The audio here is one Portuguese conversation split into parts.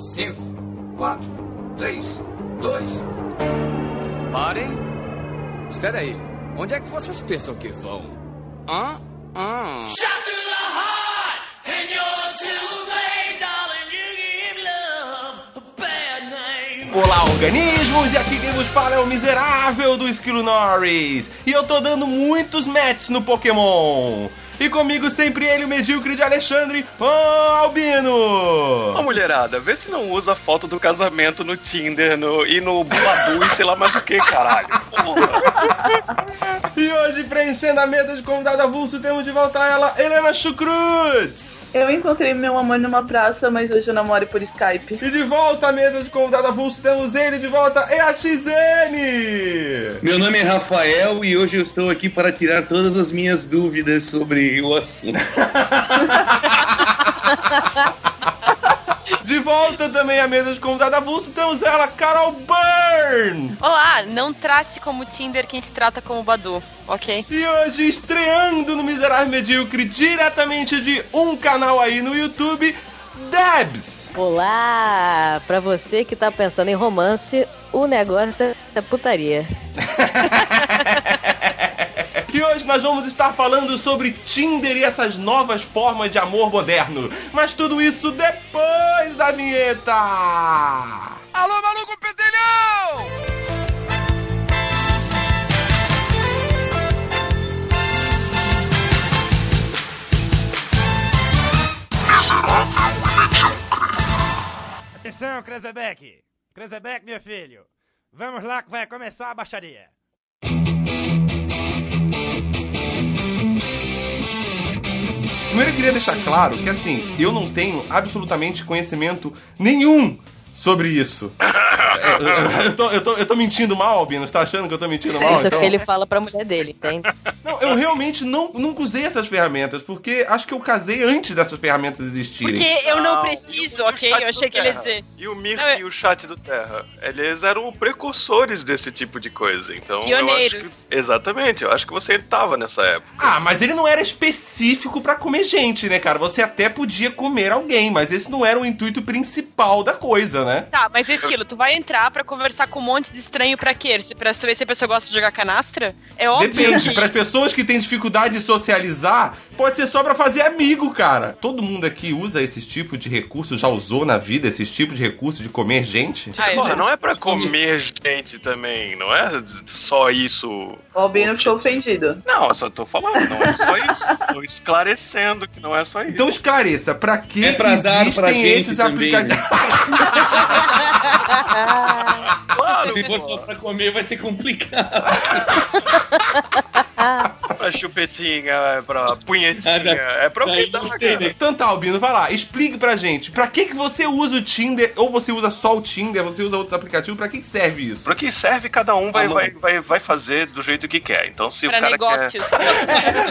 5, 4, 3, 2. Parem. Espera aí. Onde é que vocês pensam que vão? Hã? Hã? Olá, organismos! E aqui quem vos fala é o miserável do Esquilo Norris. E eu tô dando muitos matches no Pokémon. E comigo sempre ele, o medíocre de Alexandre, ô Albino! Ô mulherada, vê se não usa foto do casamento no Tinder no, e no Badu e sei lá mais o que, caralho. Porra. E hoje, preenchendo a mesa de convidado avulso, temos de volta ela, Helena Chucrutz! Eu encontrei meu amor numa praça, mas hoje eu namoro por Skype. E de volta à mesa de convidado avulso, temos ele de volta, EAXN! Meu nome é Rafael e hoje eu estou aqui para tirar todas as minhas dúvidas sobre o assunto. Volta também à mesa de convidado avulso, temos ela, Carol Byrne! Olá, não trate como Tinder quem te trata como Badu, ok? E hoje, estreando no Miserável Medíocre, diretamente de um canal aí no YouTube, Debs! Olá! Pra você que tá pensando em romance, o negócio é putaria. E hoje nós vamos estar falando sobre Tinder e essas novas formas de amor moderno. Mas tudo isso depois da vinheta! Alô, maluco pedelhão! Atenção, Krezebeck! Krezebeck, meu filho! Vamos lá que vai começar a baixaria! Primeiro eu queria deixar claro que assim, eu não tenho absolutamente conhecimento nenhum sobre isso. É, eu, tô, eu, tô, eu tô mentindo mal, Albino? Você tá achando que eu tô mentindo mal? Isso é então? o que ele fala pra mulher dele, entende? Não, eu realmente não, nunca usei essas ferramentas, porque acho que eu casei antes dessas ferramentas existirem. Porque eu não Não, preciso, ok? Eu achei que ele ia dizer. E o Mirk Não, é- e o chat do Terra. Eles eram precursores desse tipo de coisa. Então eu acho Pioneiros. que. Exatamente, eu acho que você tava nessa época. Ah, mas ele não era específico pra comer gente, né, cara? Você até podia comer alguém, mas esse não era o intuito principal da coisa, né? Tá, mas Esquilo, tu vai entrar pra conversar com um monte de estranho pra quê? Se- Pra saber se a pessoa gosta de jogar canastra? É óbvio Depende, que... para as pessoas que têm dificuldade de socializar, pode ser só pra fazer amigo, cara. Todo mundo aqui usa esse tipo de recurso, já usou na vida esse tipo de recurso de comer gente? Ah, eu Porra, já- não é pra comer gente também, não é só isso. O Albino ficou ofendido. Não, eu só tô falando, não é só isso. tô esclarecendo que não é só isso. Então esclareça, pra que É pra dar existem esses aplicativos? claro, Se for só pra comer, vai ser complicado. pra chupetinha, é pra punhetinha, da- é pra o que dá? Então tá, Albino, vai lá, explique pra gente. Pra que, que você usa o Tinder, ou você usa só o Tinder, você usa outros aplicativos, pra que, que serve isso? Pra que serve, cada um vai, Tá vai, vai, vai fazer do jeito que quer. Então, se Pra o cara negócios. quer.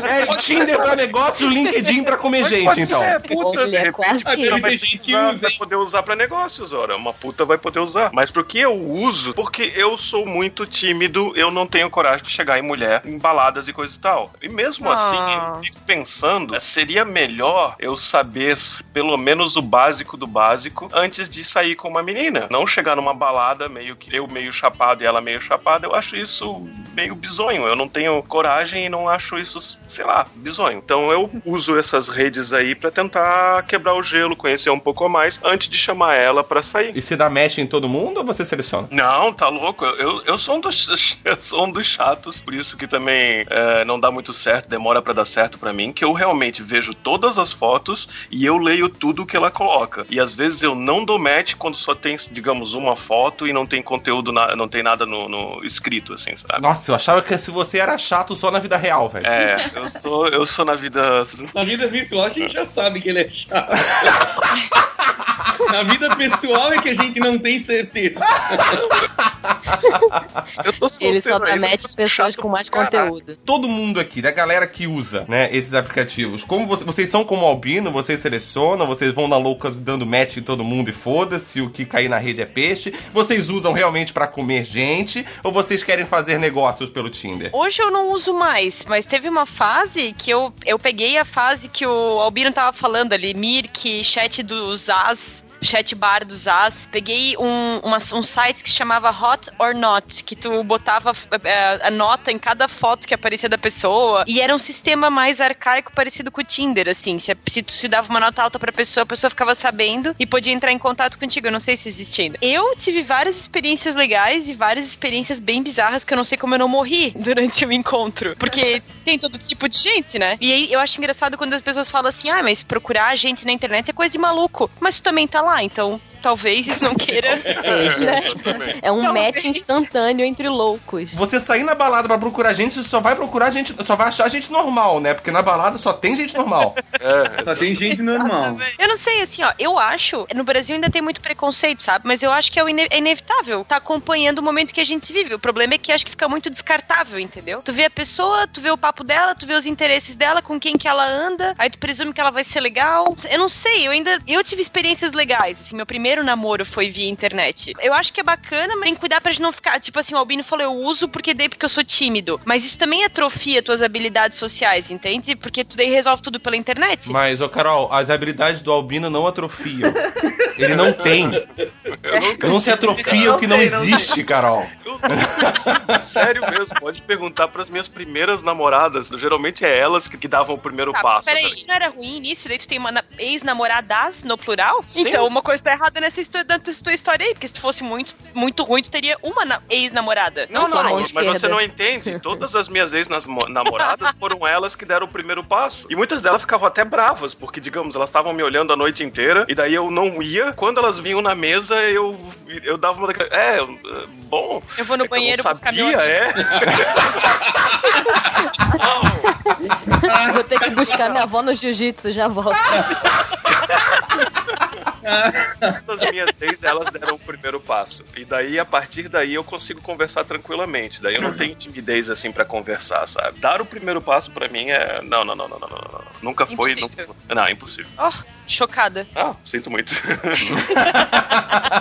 É Tinder pra negócio, LinkedIn pra comer Mas gente, pode então. ser, puta, de repente, que- vai, Tem gente vai- poder usar pra negócios, ora. Uma puta vai poder usar. Mas pro que eu uso? Porque eu sou muito tímido, eu não tenho coragem de chegar em mulher, em baladas e coisa e tal. E mesmo Ah. assim, eu fico pensando, eh, seria melhor eu saber pelo menos o básico do básico antes de sair com uma menina. Não chegar numa balada meio que eu meio chapado e ela meio chapada, eu acho isso meio bizonho. Eu não tenho coragem e não acho isso, sei lá, bizonho. Então eu uso essas redes aí pra tentar quebrar o gelo, conhecer um pouco mais antes de chamar ela pra sair. E você dá match em todo mundo ou você seleciona? Não, tá louco. Eu, eu, eu sou um dos eu sou um dos chatos, por isso que também é, não dá muito certo, demora pra dar certo pra mim, que eu realmente vejo todas as fotos e eu leio tudo que ela coloca. E às vezes eu não dou match quando só tem, digamos, uma foto e não tem conteúdo, na- não tem nada no, no escrito, assim, sabe? Nossa, eu achava que se você era chato só na vida real, velho. É, eu sou, eu sou na vida. Na vida virtual a gente já sabe que ele é chato. Na vida pessoal é que a gente não tem certeza. Eu tô Ele só solteiro dá match pessoas com mais conteúdo. Todo mundo aqui, da galera que usa, né, esses aplicativos, como vo- vocês são como albino, vocês selecionam, vocês vão na louca dando match em todo mundo e foda-se, o que cair na rede é peixe. Vocês usam realmente pra comer gente ou vocês querem fazer negócios pelo Tinder? Hoje eu não uso mais, mas teve uma fase que eu, eu peguei a fase que o Albino tava falando ali, Mirk, chat dos As. Chat bar dos As. Peguei um, uma, um site que chamava Hot or Not, que tu botava é, a nota em cada foto que aparecia da pessoa. E era um sistema mais arcaico, parecido com o Tinder, assim. Se, se tu se dava uma nota alta pra pessoa, a pessoa ficava sabendo e podia entrar em contato contigo. Eu não sei se existe ainda. Eu tive várias experiências legais e várias experiências bem bizarras que eu não sei como eu não morri durante o encontro. Porque tem todo tipo de gente, né? E aí eu acho engraçado quando as pessoas falam assim: ah, mas procurar gente na internet é coisa de maluco. Mas tu também tá lá, então talvez isso não queira. Seja. É um Talvez. match instantâneo entre loucos. Você sair na balada pra procurar gente, você só vai procurar gente, só vai achar gente normal, né? Porque na balada só tem gente normal. É, Só tem gente normal. Eu não sei, assim, ó, eu acho, no Brasil ainda tem muito preconceito, sabe? Mas eu acho que é, o ine- é inevitável tá acompanhando o momento que a gente vive. O problema é que acho que fica muito descartável, entendeu? Tu vê a pessoa, tu vê o papo dela, tu vê os interesses dela, com quem que ela anda, aí tu presume que ela vai ser legal. Eu não sei, eu ainda. Eu tive experiências legais, assim, meu primeiro namoro foi via internet. Eu acho que é bacana, mas tem que cuidar pra gente não ficar, tipo assim, o Albino falou, eu uso porque dei porque eu sou tímido. Mas isso também atrofia tuas habilidades sociais, entende? Porque tu daí resolve tudo pela internet. Mas, ô Carol, as habilidades do Albino não atrofiam. Ele não tem. eu nunca Não se atrofia o que não Não não existe, Carol. Sério mesmo, pode perguntar pras minhas primeiras namoradas. Geralmente é elas que, que davam o primeiro Tá, passo. peraí, né? não era ruim início? Daí tu tem uma ex-namoradas no plural? Sim. Então uma coisa tá errada nessa histó- nessa tua história aí, porque se tu fosse muito, muito ruim, tu teria uma na- ex-namorada. Não, não, mão mas você não entende. Todas as minhas ex-namoradas foram elas que deram o primeiro passo. E muitas delas ficavam até bravas, porque, digamos, elas estavam me olhando a noite inteira, e daí eu não ia. Quando elas vinham na mesa, eu, eu dava uma daquelas. É, bom. Eu vou no é eu banheiro não buscar meu sabia, é? Não. Vou ter que buscar minha avó no jiu-jitsu, já volto. Todas as minhas ex, elas deram o primeiro passo. E daí, a partir daí, eu consigo conversar tranquilamente. Daí eu não tenho timidez assim pra conversar, sabe? Dar o primeiro passo pra mim é. Não, não, não, não, não, não, não. Nunca foi. Impossível. Nunca... Não, é impossível. Oh, chocada. Ah, sinto muito.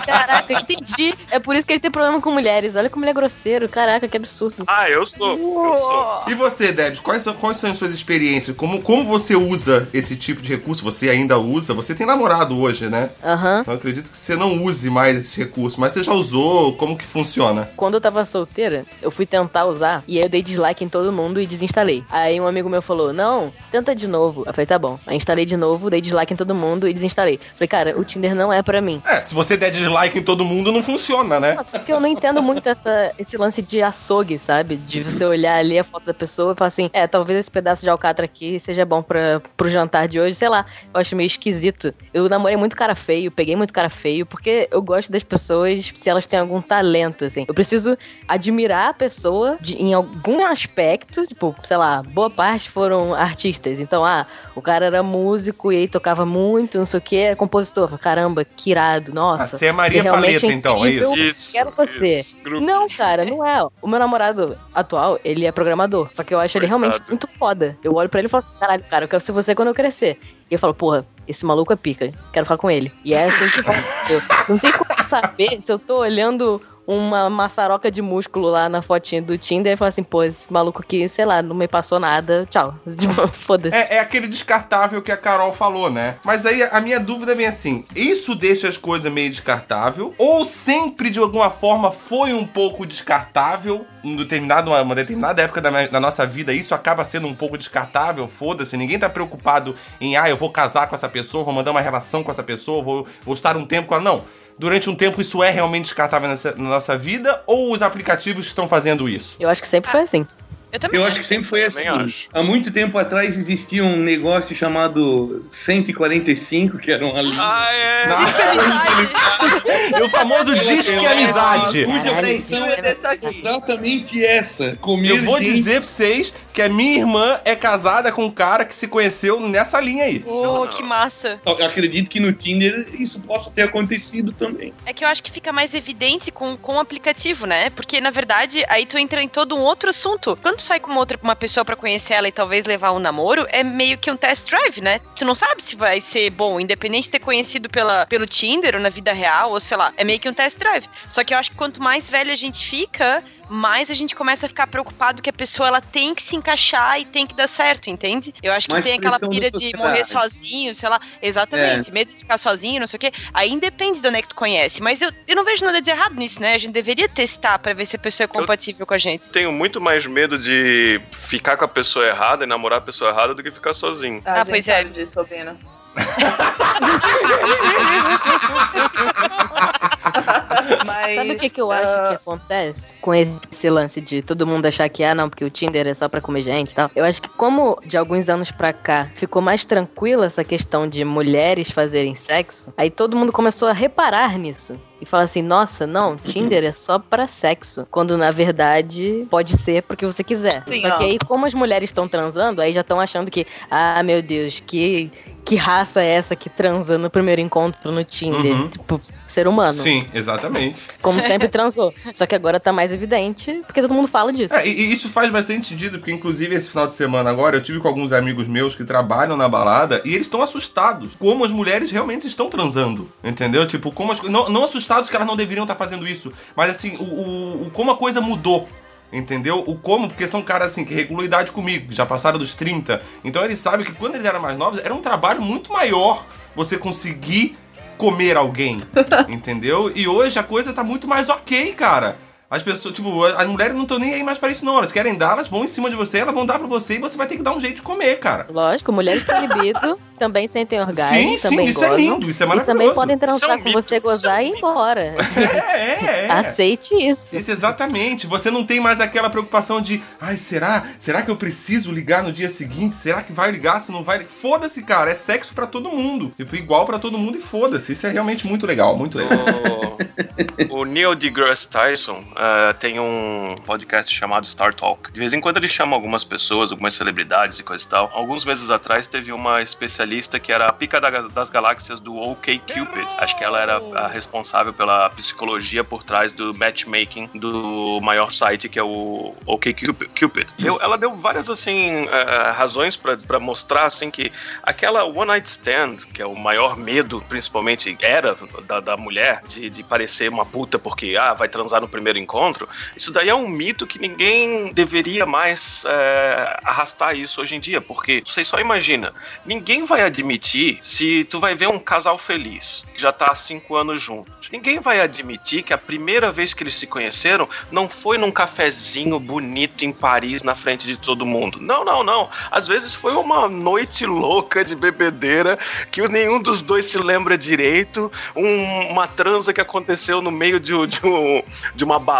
Caraca, entendi. É por isso que ele tem problema com mulheres. Olha como ele é grosseiro. Caraca, que absurdo. ah, eu sou. Eu sou. E você, Debs, quais são, quais são as suas experiências? Como, como você usa esse tipo de recurso? Você ainda usa? Você tem namorado hoje, né? Aham. Então eu acredito que você não use mais esses recursos, mas você já usou? Como que funciona? Quando eu tava solteira, eu fui tentar usar e aí eu dei dislike em todo mundo e desinstalei. Aí um amigo meu falou: Não, tenta de novo. Eu falei: Tá bom. Aí instalei de novo, dei dislike em todo mundo e desinstalei. Falei: Cara, o Tinder não é pra mim. É, se você der dislike em todo mundo, não funciona, né? Porque eu não entendo muito essa, esse lance de açougue, sabe? De você olhar ali a foto da pessoa e falar assim: É, talvez esse pedaço de alcatra aqui seja bom pra, pro jantar de hoje. Sei lá, eu acho meio esquisito. Eu namorei muito cara feio, peguei muito cara feio, porque eu gosto das pessoas se elas têm algum talento, assim. Eu preciso admirar a pessoa de- em algum aspecto, tipo, sei lá, boa parte foram artistas. Então, ah, o cara era músico e aí tocava muito, não sei o que, era compositor. Caramba, que irado, nossa. Ah, você é Maria realmente Paleta, então, é isso? Isso. Quero você. isso. Não, cara, não é. O meu namorado atual, ele é programador. Só que eu acho ele Coitado. realmente muito foda. Eu olho pra ele e falo assim, caralho, cara, eu quero ser você quando eu crescer. E eu falo, porra, esse maluco é pica. Quero falar com ele. E é assim que entendeu? Não tem como saber se eu tô olhando uma maçaroca de músculo lá na fotinha do Tinder e falo assim, pô, esse maluco aqui, sei lá, não me passou nada. Tchau. Tipo, Foda-se. É, é aquele descartável que a Carol falou, né? Mas aí a minha dúvida vem assim: isso deixa as coisas meio descartável? Ou sempre de alguma forma foi um pouco descartável? Em determinado, uma determinada época da, minha- da nossa vida, isso acaba sendo um pouco descartável? Foda-se, ninguém tá preocupado em, ah, eu vou casar com essa pessoa, vou mandar uma relação com essa pessoa, vou, vou estar um tempo com ela. Não. Durante um tempo isso é realmente descartável na nossa vida? Ou os aplicativos estão fazendo isso? Eu acho que sempre foi assim. Eu também Eu acho que sempre foi assim. Acho. Há muito tempo atrás existia um negócio chamado 145, que era uma linha. Ah, é. E o famoso disque amizade. Cuja função dessa aqui. exatamente essa. Comer Eu vou gente. dizer pra vocês que a minha irmã é casada com um cara que se conheceu nessa linha aí. Oh, que massa. Eu Acredito que no Tinder isso possa ter acontecido também. É que eu acho que fica mais evidente com, com o aplicativo, né? Porque, na verdade, aí tu entra em todo um outro assunto. Quando tu sai com uma outra uma pessoa pra conhecer ela e talvez levar um namoro, é meio que um test drive, né? Tu não sabe se vai ser bom, independente de ter conhecido pela, pelo Tinder ou na vida real, ou sei lá. É meio que um test drive. Só que eu acho que quanto mais velho a gente fica, mais a gente começa a ficar preocupado que a pessoa ela tem que se encaixar e tem que dar certo, entende? Eu acho que Mais tem aquela pira de morrer sozinho, sei lá, exatamente, medo de ficar sozinho, não sei o quê. Aí depende de onde é que tu conhece. Mas eu, eu não vejo nada de errado nisso, né? A gente deveria testar pra ver se a pessoa é compatível com a gente. Tenho muito mais medo de ficar com a pessoa errada e namorar a pessoa errada do que ficar sozinho. Ah, Ah, pois é. sabe disso. Mas, Sabe o que, que eu acho ah, que acontece com esse lance de todo mundo achar que, ah, não, porque o Tinder é só pra comer gente e tal? Eu acho que como de alguns anos pra cá ficou mais tranquila essa questão de mulheres fazerem sexo, aí todo mundo começou a reparar nisso. E fala assim, nossa, não, Tinder é só pra sexo. Quando na verdade pode ser porque você quiser. Sim, Só que ó. aí, como as mulheres estão transando, aí já estão achando que, ah, meu Deus, que, que raça é essa que transa no primeiro encontro no Tinder? Uhum. Tipo, ser humano. Sim, exatamente. Como sempre transou. Só que agora tá mais evidente, porque todo mundo fala disso. É, e, isso faz bastante sentido, porque inclusive esse final de semana agora eu tive com alguns amigos meus que trabalham na balada e eles estão assustados como as mulheres realmente estão transando, entendeu? Tipo, como as, não, não assustados que elas não deveriam estar fazendo isso, mas assim, o, o, o como a coisa mudou. Entendeu? O como, porque são caras assim que regulam idade comigo, já passaram dos 30. Então eles sabem que quando eles eram mais novos, era um trabalho muito maior você conseguir comer alguém. entendeu? E hoje a coisa tá muito mais ok, cara. As pessoas, tipo, as mulheres não estão nem aí mais pra isso, não. Elas querem dar, elas vão em cima de você, elas vão dar pra você e você vai ter que dar um jeito de comer, cara. Lógico, mulheres têm libido, também sentem orgasmo, sim, sim, também isso gozam. é lindo, isso é E maravilhoso. também podem Isso é transar um com mito, você, isso é um gozar e ir embora. É, é, é. Aceite isso. Isso, exatamente. Você não tem mais aquela preocupação de, ai, será? Será que eu preciso ligar no dia seguinte? Será que vai ligar? Se não vai? Foda-se, cara. É sexo pra todo mundo. Tipo, igual pra todo mundo e foda-se. Isso é realmente muito legal, muito legal. O, o Neil deGrasse Tyson ah, tem um podcast chamado Star Talk. De vez em quando ele chama algumas pessoas, algumas celebridades e coisa e tal. Alguns meses atrás teve uma especialista que era a pica da- das galáxias do OK Cupid. Acho que ela era a responsável pela psicologia por trás do matchmaking do maior site que é o OK Cupid. Ela deu várias assim ah, razões pra mostrar assim que aquela one night stand, que é o maior medo, principalmente era da, da mulher, de, de parecer uma puta porque ah, vai transar no primeiro encontro, isso daí é um mito que ninguém deveria mais é, arrastar isso hoje em dia, porque você só imagina, ninguém vai admitir se tu vai ver um casal feliz, que já tá há cinco anos juntos, ninguém vai admitir que a primeira vez que eles se conheceram não foi num cafezinho bonito em Paris na frente de todo mundo. Não, não, não. Às vezes foi uma noite louca de bebedeira que nenhum dos dois se lembra direito, um- uma transa que aconteceu no meio de, de um- de uma balada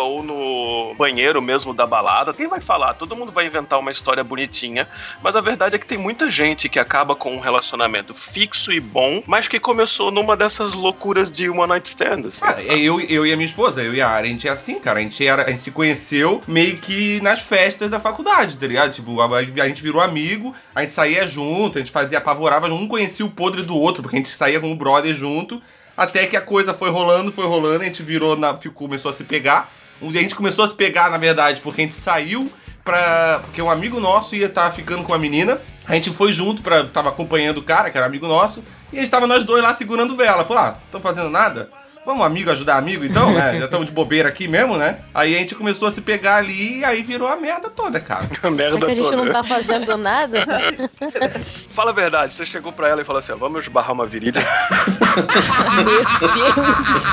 ou no banheiro mesmo da balada. Quem vai falar? Todo mundo vai inventar uma história bonitinha, mas a verdade é que tem muita gente que acaba com um relacionamento fixo e bom, mas que começou numa dessas loucuras de one night stand. assim, Ah, é eu, eu e a minha esposa, eu e a Ara, a gente é assim, cara. A gente, era, a gente se conheceu meio que nas festas da faculdade, tá ligado? Tipo, a, a gente virou amigo, a gente saía junto, a gente fazia, apavorava, um conhecia o podre do outro, porque a gente saía com o brother junto. Até que a coisa foi rolando, foi rolando, a gente virou, na, ficou, começou a se pegar. A gente começou a se pegar, na verdade, porque a gente saiu pra. Porque um amigo nosso ia estar ficando com a menina. A gente foi junto, pra, tava acompanhando o cara, que era amigo nosso. E a gente tava nós dois lá segurando vela. Falou, ah, tô fazendo nada? Vamos amigo ajudar amigo então, né? Já estamos de bobeira aqui mesmo, né? Aí a gente começou a se pegar ali e aí virou a merda toda, cara. A merda que a gente toda. não tá fazendo nada, Fala a verdade, você chegou pra ela e falou assim: ó, vamos esbarrar uma virilha. meu Deus.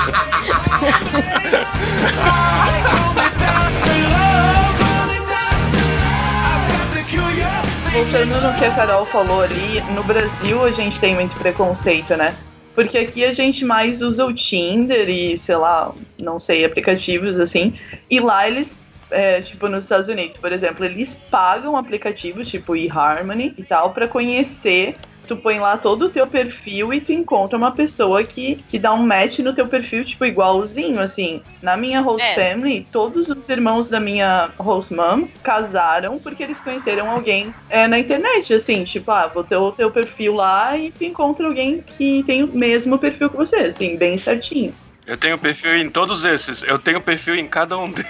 Voltando no que a Carol falou ali, no Brasil a gente tem muito preconceito, né? Porque aqui a gente mais usa o Tinder e, sei lá, não sei, aplicativos assim. E lá eles, é, tipo, nos Estados Unidos, por exemplo, eles pagam aplicativos tipo eHarmony e tal pra conhecer. Tu põe lá todo o teu perfil e tu encontra uma pessoa que, que dá um match no teu perfil, tipo, igualzinho, assim. Na minha host É. family, todos os irmãos da minha host mom casaram porque eles conheceram alguém é, na internet, assim, tipo, ah, vou ter o teu perfil lá e tu encontra alguém que tem o mesmo perfil que você, assim, bem certinho. Eu tenho perfil em todos esses. Eu tenho perfil em cada um desses.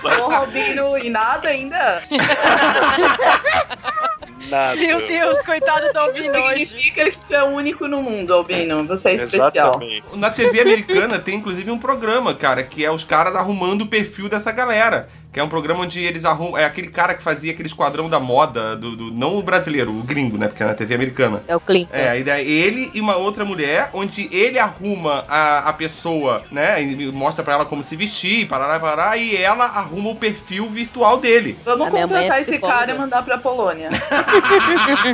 sabe? Ô, Robino, e nada ainda? nada. Meu Deus, coitado do Albino hoje. Significa que tu é único no mundo, Albino. Você é especial. Exatamente. Na TV americana tem inclusive um programa, cara, que é os caras arrumando o perfil dessa galera. Que é um programa onde eles arrumam. É aquele cara que fazia aquele esquadrão da moda, do, do- não o brasileiro, o gringo, né? Porque é na TV americana. É o Clinton. É, a ideia é ele e uma outra mulher, onde ele arruma a, a pessoa, né? E mostra pra ela como se vestir, parará, parará, e ela arruma o perfil virtual dele. Vamos A minha mãe é contratar esse psicóloga. cara e mandar pra Polônia.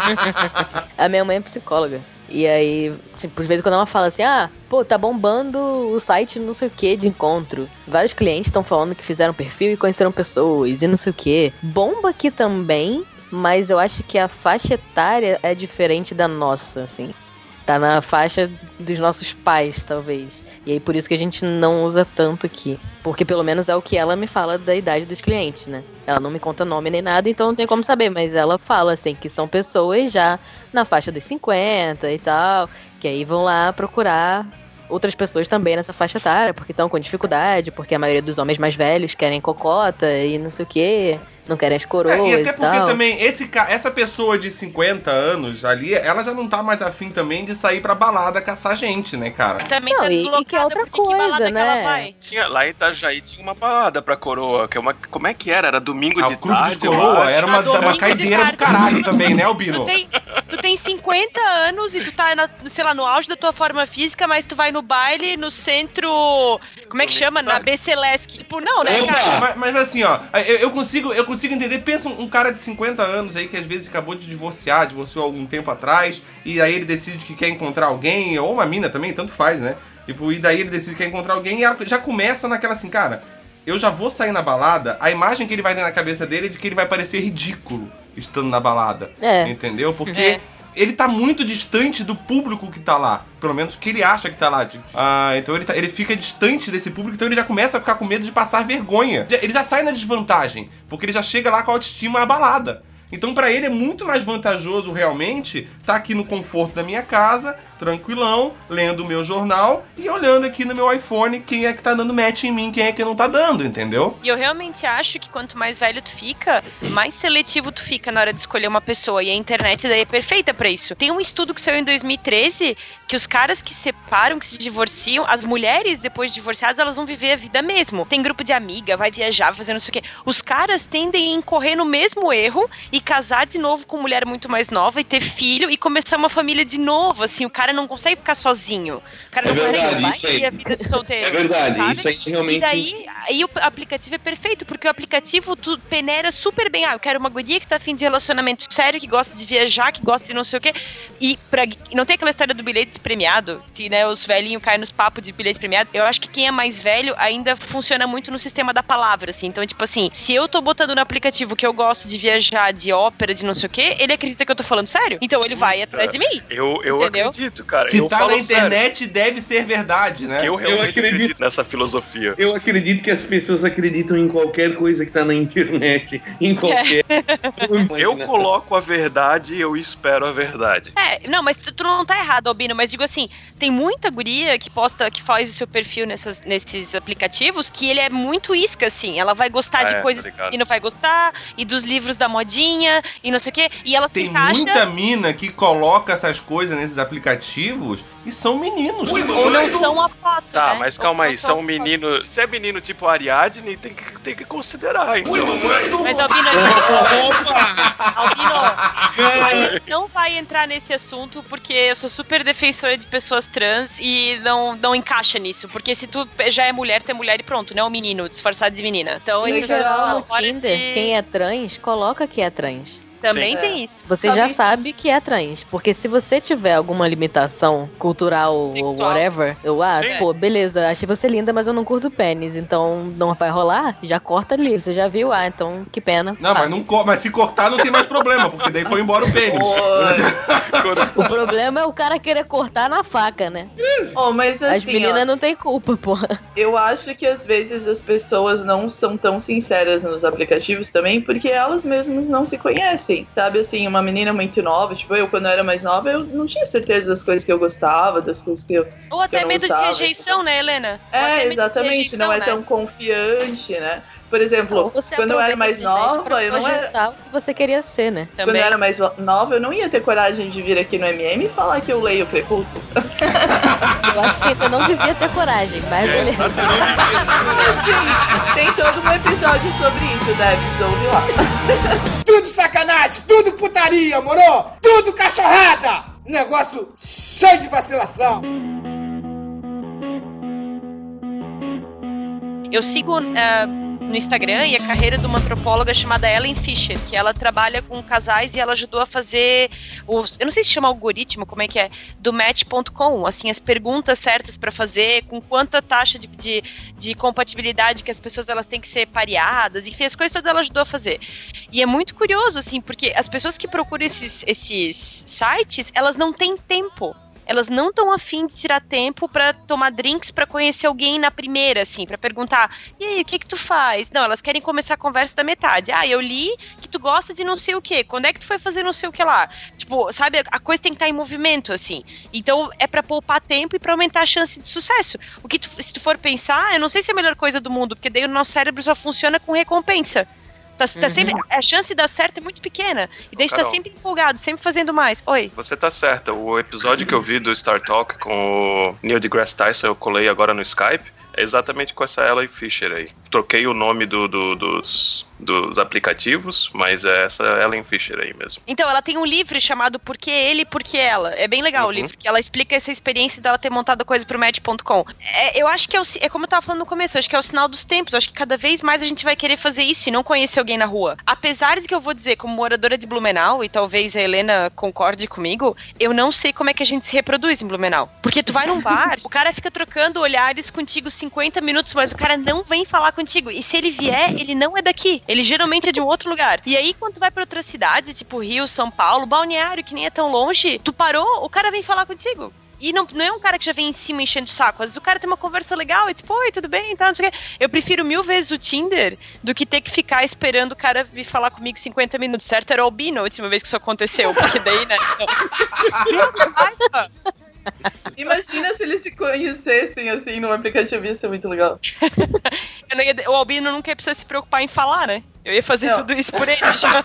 A minha mãe é psicóloga. E aí, tipo, às vezes quando ela fala assim, ah, pô, tá bombando o site não sei o que de encontro. Vários clientes estão falando que fizeram perfil e conheceram pessoas e não sei o que. Bomba aqui também, mas eu acho que a faixa etária é diferente da nossa, assim. Tá na faixa dos nossos pais, talvez. E aí por isso que a gente não usa tanto aqui. Porque pelo menos é o que ela me fala da idade dos clientes, né? Ela não me conta nome nem nada, então não tem como saber. Mas ela fala, assim, que são pessoas já na faixa dos 50 e tal, que aí vão lá procurar outras pessoas também nessa faixa etária, porque estão com dificuldade, porque a maioria dos homens mais velhos querem cocota e não sei o quê, não querem as coroas É, e, e até porque tal. também esse, essa pessoa de 50 anos ali, ela já não tá mais afim também de sair pra balada caçar gente, né, cara? Também Não, tá e- e que é outra coisa, que ela né? vai? Tinha, lá em Itajaí tinha uma balada pra coroa, que é uma. Como é que era? Era domingo Ah, de o clube tarde. dos eu coroa acho. era uma, Ah, uma de caideira do tarde. caralho também, né, Tu Albino? tem, tu tem 50 anos e tu tá, na, sei lá, no auge da tua forma física, mas tu vai no baile no centro. Como é que chama? Na Becelesc. Tipo, não, né, Opa! cara? Mas, mas assim, ó, eu, eu consigo, eu consigo entender. Pensa um, cara de 50 anos aí que às vezes acabou de divorciar, divorciou algum tempo atrás, e aí ele decide que quer encontrar alguém, ou uma mina também, tanto faz, né? Tipo, e daí ele decide que quer encontrar alguém e ela já começa naquela assim, cara, eu já vou sair na balada, a imagem que ele vai ter na cabeça dele é de que ele vai parecer ridículo estando na balada. É. Entendeu? Porque É. ele tá muito distante do público que tá lá. Pelo menos que ele acha que tá lá. Ah, então ele, tá- ele fica distante desse público, então ele já começa a ficar com medo de passar vergonha. Ele já sai na desvantagem, porque ele já chega lá com a autoestima abalada. Então pra ele é muito mais vantajoso realmente tá aqui no conforto da minha casa, tranquilão, lendo o meu jornal e olhando aqui no meu iPhone quem é que tá dando match em mim, quem é que não tá dando, entendeu? E eu realmente acho que quanto mais velho tu fica, mais seletivo tu fica na hora de escolher uma pessoa. E a internet daí é perfeita pra isso. Tem um estudo que saiu em 2013 que os caras que separam, que se divorciam, as mulheres depois de divorciadas, elas vão viver a vida mesmo. Tem grupo de amiga, vai viajar, vai fazer não sei o quê. Os caras tendem a incorrer no mesmo erro e casar de novo com mulher muito mais nova e ter filho e começar uma família de novo. Assim, o cara não consegue ficar sozinho. O cara É não verdade, consegue isso aí. vida de solteiro. É verdade, sabe? isso aí realmente. E daí, aí o aplicativo é perfeito, porque o aplicativo tu peneira super bem. Ah, eu quero uma guria que tá afim de relacionamento sério, que gosta de viajar, que gosta de não sei o quê. E pra, não tem aquela história do bilhete premiado, que né, os velhinhos caem nos papos de bilhete premiado. Eu acho que quem é mais velho ainda funciona muito no sistema da palavra, assim. Então, tipo assim, se eu tô botando no aplicativo que eu gosto de viajar, de ópera, de não sei o quê, ele acredita que eu tô falando sério. Então ele vai atrás de mim. Eu, eu Entendeu? acredito, cara. Se eu tá falo na sério, internet, deve ser verdade, né? eu realmente acredito. acredito nessa filosofia. Eu acredito que as pessoas acreditam em qualquer coisa que tá na internet. Em qualquer. Eu coloco a verdade e eu espero a verdade. É, não, mas tu, tu não tá errado, Albino, mas digo assim, tem muita guria que posta, que faz o seu perfil nessas, nesses aplicativos, que ele é muito isca, assim. Ela vai gostar Ah, de é, coisas tá que ligado. não vai gostar, e dos livros da modinha, e não sei o quê, e ela se Tem encaixa. muita mina que coloca essas coisas nesses aplicativos e são meninos. Ou não são a foto. Tá, né? mas calma aí, são são a foto. menino. Se é menino tipo Ariadne, tem que, tem que considerar, então. Mas, Albino, Albino, a gente não vai entrar nesse assunto porque eu sou super defensora de pessoas trans e não, não encaixa nisso. Porque se tu já é mulher, tu é mulher e pronto, não é um menino disfarçado de menina. Então, Em geral, no fora Tinder, de- quem é trans, coloca que é trans. Também Sim. tem isso. Você já isso? sabe que é trans. Porque se você tiver alguma limitação cultural ou Sexual. whatever, eu, ah, Sim. pô, beleza, achei você linda, mas eu não curto pênis. Então não vai rolar? Já corta ali. Você já viu? Ah, então que pena. Não, mas, não mas se cortar não tem mais problema, porque daí foi embora o pênis. O problema é o cara querer cortar na faca, né? Oh, mas assim, As meninas ó, não têm culpa, porra. eu acho que às vezes as pessoas não são tão sinceras nos aplicativos também, porque elas mesmas não se conhecem. Assim, sabe assim, uma menina muito nova, tipo, eu quando eu era mais nova, eu não tinha certeza das coisas que eu gostava, das coisas que eu. Ou até não medo gostava, de rejeição, né, Helena? Ou É, exatamente, não é né? tão confiante, né? Por exemplo, você quando eu era mais nova, eu não era. o que você queria ser, né? Quando Também. eu era mais nova, eu não ia ter coragem de vir aqui no MM e falar que eu leio Crepúsculo. Eu acho que ainda não devia ter coragem, mas É, beleza. Tem todo um episódio sobre isso, Debs, ouve lá. Tudo sacanagem, tudo putaria, moro? Tudo cachorrada! Negócio cheio de vacilação. Eu sigo ah, no Instagram e a carreira de uma antropóloga chamada Ellen Fisher, que ela trabalha com casais e ela ajudou a fazer os, eu não sei se chama algoritmo, como é que é, do match.com, assim, as perguntas certas para fazer, com quanta taxa de, de, de compatibilidade que as pessoas elas têm que ser pareadas, enfim, as coisas todas ela ajudou a fazer. E é muito curioso, assim, porque as pessoas que procuram esses, esses sites, elas não têm tempo elas não estão afim de tirar tempo pra tomar drinks pra conhecer alguém na primeira, assim, pra perguntar, e aí, o que que tu faz? Não, elas querem começar a conversa da metade. Ah, eu li que tu gosta de não sei o quê. Quando é que tu foi fazer não sei o que lá? Tipo, sabe, a coisa tem que estar em movimento, assim. Então, é pra poupar tempo e pra aumentar a chance de sucesso. O que tu, se tu for pensar, eu não sei se é a melhor coisa do mundo, porque daí o nosso cérebro só funciona com recompensa. Tá, tá sempre, a chance de dar certo é muito pequena. E daí gente tá sempre empolgado, sempre fazendo mais. Oi. Você tá certa. O episódio que eu vi do Star Talk com o Neil deGrasse Tyson, eu colei agora no Skype, é exatamente com essa Ellen Fisher aí. Troquei o nome do, do- dos, dos aplicativos, mas é essa Ellen Fisher aí mesmo. Então, ela tem um livro chamado Por que Ele e Por que Ela. É bem legal o Uhum. livro, que ela explica essa experiência dela ter montado a coisa pro Match.com. É, eu acho que é, o é como eu tava falando no começo, acho que é o sinal dos tempos. Acho que cada vez mais a gente vai querer fazer isso e não conhecer alguém na rua. Apesar de que eu vou dizer, como moradora de Blumenau, e talvez a Helena concorde comigo, eu não sei como é que a gente se reproduz em Blumenau. Porque tu vai num bar, o cara fica trocando olhares contigo 50 minutos, mas o cara não vem falar contigo. E se ele vier, ele não é daqui. Ele geralmente é de um outro lugar. E aí, quando tu vai pra outra cidade, tipo Rio, São Paulo, Balneário, que nem é tão longe, tu parou, o cara vem falar contigo. E não, não é um cara que já vem em cima enchendo o saco. Às vezes o cara tem uma conversa legal e tipo, oi, tudo bem? Tá. Eu prefiro mil vezes o Tinder do que ter que ficar esperando o cara vir falar comigo 50 minutos. Certo? Era o Albino a última vez que isso aconteceu. Porque daí, né? Então... Imagina se eles se conhecessem assim no aplicativo, ia ser muito legal. Eu não ia- o Albino nunca ia precisar se preocupar em falar, né? Eu ia fazer Não. tudo isso por ele já.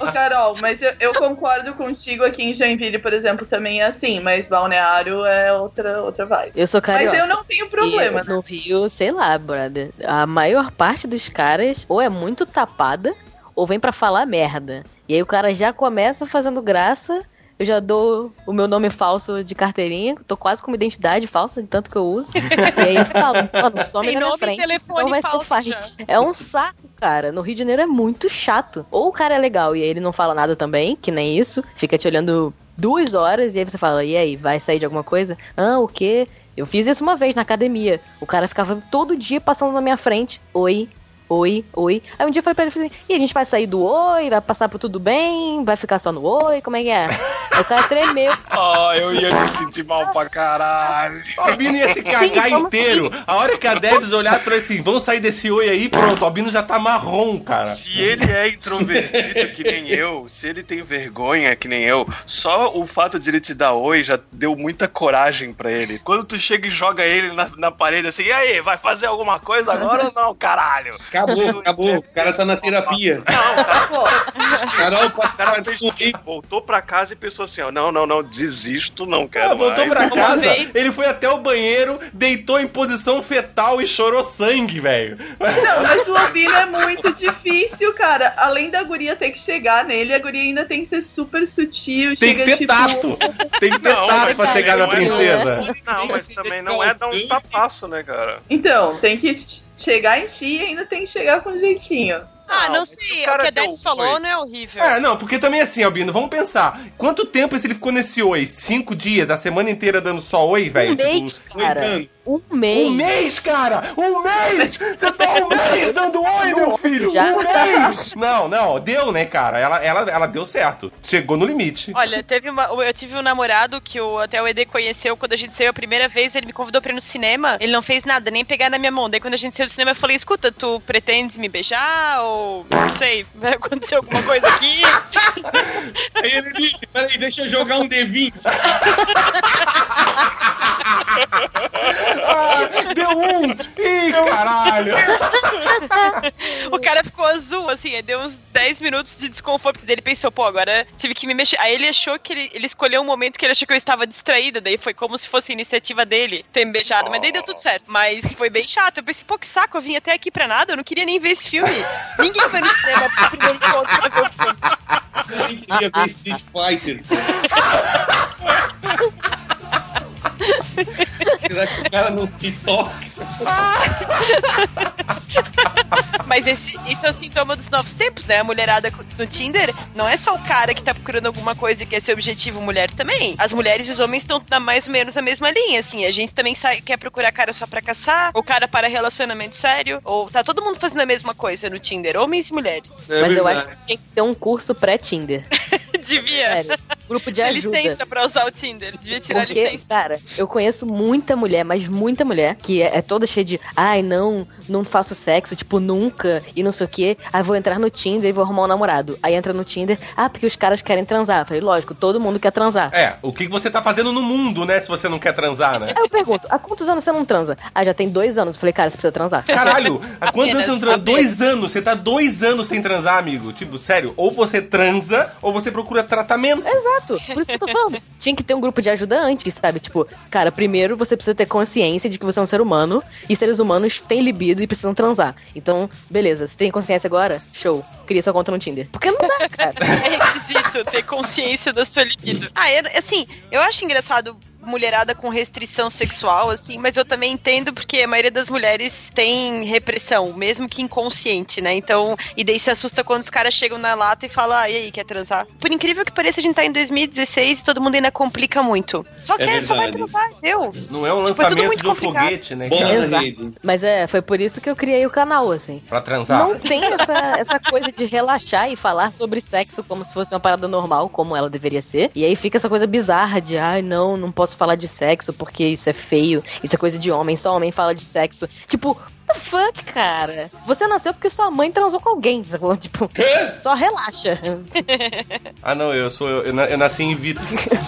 Ô, Carol, mas eu, eu concordo contigo aqui em Joinville, por exemplo, também é assim, mas Balneário é outra, outra vibe. Eu sou carioca. Mas eu não tenho problema, E né? no Rio, sei lá, brother. A maior parte dos caras ou é muito tapada ou vem pra falar merda. E aí o cara já começa fazendo graça. Eu já dou o meu nome falso de carteirinha, tô quase com uma identidade falsa de tanto que eu uso. e aí eu falo, mano, some Tem da minha frente, telefone vai ter falso fight. É um saco, cara. No Rio de Janeiro é muito chato. Ou o cara é legal e aí ele não fala nada também, que nem isso, fica te olhando duas horas e aí você fala, e aí, vai sair de alguma coisa? Ah, o quê? Eu fiz isso uma vez na academia. O cara ficava todo dia passando na minha frente. Oi, oi, oi. Aí um dia eu falei pra ele, falei assim, e a gente vai sair do oi, vai passar por tudo bem, vai ficar só no oi, como é que é? Aí o cara tremeu. Ah, eu ia me sentir mal pra caralho. O Albino ia se cagar como inteiro. A hora que a Debs olhar pra ele assim, vamos sair desse oi aí, pronto, o Albino já tá marrom, cara. Se ele é introvertido que nem eu, se ele tem vergonha que nem eu, só o fato de ele te dar oi já deu muita coragem pra ele. Quando tu chega e joga ele na, na parede assim, e aí, vai fazer alguma coisa agora ou não, caralho? Acabou, acabou. O cara tá na terapia. Não, Carol, o cara fez, voltou pra casa e pensou assim, ó, não, não, não, desisto, não quero Ah, voltou mais. pra casa, ele foi até o banheiro, deitou em posição fetal e chorou sangue, velho. não, mas o Albino é muito difícil, cara. Além da guria ter que chegar nele, a guria ainda tem que ser super sutil. Tem que chega, ter tipo, tato. Tem que ter Não, tato pra chegar na é- princesa. Não, mas também não é dar um tapaço, né, cara? Então, tem que chegar em ti e ainda tem que chegar com jeitinho. Ah, Não, não sei. o O, cara que a um falou não é horrível. É, não, porque também assim, Albino, vamos pensar. Quanto tempo esse ele ficou nesse oi? Cinco dias, a semana inteira dando só oi, velho? Um mês, Tipo, cara. Um mês. Um mês, cara! Um mês! Você tá um mês dando oi, meu filho! Já. Um mês! Não, não, deu, né, cara? Ela, ela, ela deu certo. Chegou no limite. Olha, teve uma, eu tive um namorado que o, até o ED conheceu quando a gente saiu a primeira vez, ele me convidou pra ir no cinema, ele não fez nada, nem pegar na minha mão. Daí quando a gente saiu do cinema, eu falei, escuta, tu pretendes me beijar? Ou, não sei, vai acontecer alguma coisa aqui? Aí ele disse, peraí, deixa eu jogar um D20. Ah, deu um! Ih, caralho! o cara ficou azul, assim, aí deu uns 10 minutos de desconforto porque daí ele pensou, pô, agora tive que me mexer. Aí ele achou que ele, ele escolheu um momento que ele achou que eu estava distraída, daí foi como se fosse iniciativa dele ter me beijado, mas daí deu tudo certo. Mas foi bem chato. Eu pensei, pô, que saco, eu vim até aqui pra nada, eu não queria nem ver esse filme. Ninguém foi no cinema pro primeiro encontro pra ver o filme. Eu nem queria ver Street Fighter. Será que o cara não se toca? Mas esse, isso é o sintoma dos novos tempos, né? A mulherada no Tinder não é só o cara que tá procurando alguma coisa que é seu objetivo, mulher também. As mulheres e os homens estão na mais ou menos a mesma linha, assim. A gente também sai, quer procurar cara só pra caçar, ou cara para relacionamento sério, ou tá todo mundo fazendo a mesma coisa no Tinder, homens e mulheres. É Mas eu verdade. acho que tinha que ter um curso pré-Tinder. Devia. Sério. Grupo de ajuda. licença pra usar o Tinder. Devia tirar Porque, licença. cara, eu conheço muita mulher, mas muita mulher, que é, é toda cheia de ai, não, não faço sexo, tipo, nunca, e não sei o quê. Aí vou entrar no Tinder e vou arrumar um namorado. Aí entra no Tinder, ah, porque os caras querem transar. Eu falei, lógico, todo mundo quer transar. É, o que você tá fazendo no mundo, né? Se você não quer transar, né? Aí eu pergunto, há quantos anos você não transa? Ah, já tem dois anos. Eu falei, cara, você precisa transar. Caralho, há quantos anos você não transa? Dois anos, você tá dois anos sem transar, amigo. Tipo, sério, ou você transa, ou você procura tratamento. Exato, por isso que eu tô falando. Tinha que ter um grupo de ajuda antes, sabe? Tipo, cara, primeiro você precisa ter consciência de que você é um ser humano e seres humanos têm libido e precisam transar. Então, beleza, você tem consciência agora? Show. Cria sua conta no Tinder. Porque não dá, cara. É requisito ter consciência da sua libido. Ah, eu- assim, eu acho engraçado mulherada com restrição sexual, assim, mas eu também entendo porque a maioria das mulheres tem repressão, mesmo que inconsciente, né? Então, e daí se assusta quando os caras chegam na lata e falam, ah, e aí, quer transar? Por incrível que pareça, a gente tá em 2016 e todo mundo ainda complica muito. Só É quer, só vai transar, deu. Não é um Tipo, é lançamento de um complicado. foguete, né, Exato. Mas é, foi por isso que eu criei o canal, assim. Pra transar. Não tem essa, essa coisa de relaxar e falar sobre sexo como se fosse uma parada normal, como ela deveria ser. E aí fica essa coisa bizarra de, ai, não, não posso falar de sexo porque isso é feio, isso é coisa de homem, só homem fala de sexo. Tipo, what the fuck, cara? Você nasceu porque sua mãe transou com alguém, sacou? Tipo, só relaxa. Ah, não, eu sou. Eu, eu eu nasci em vitro.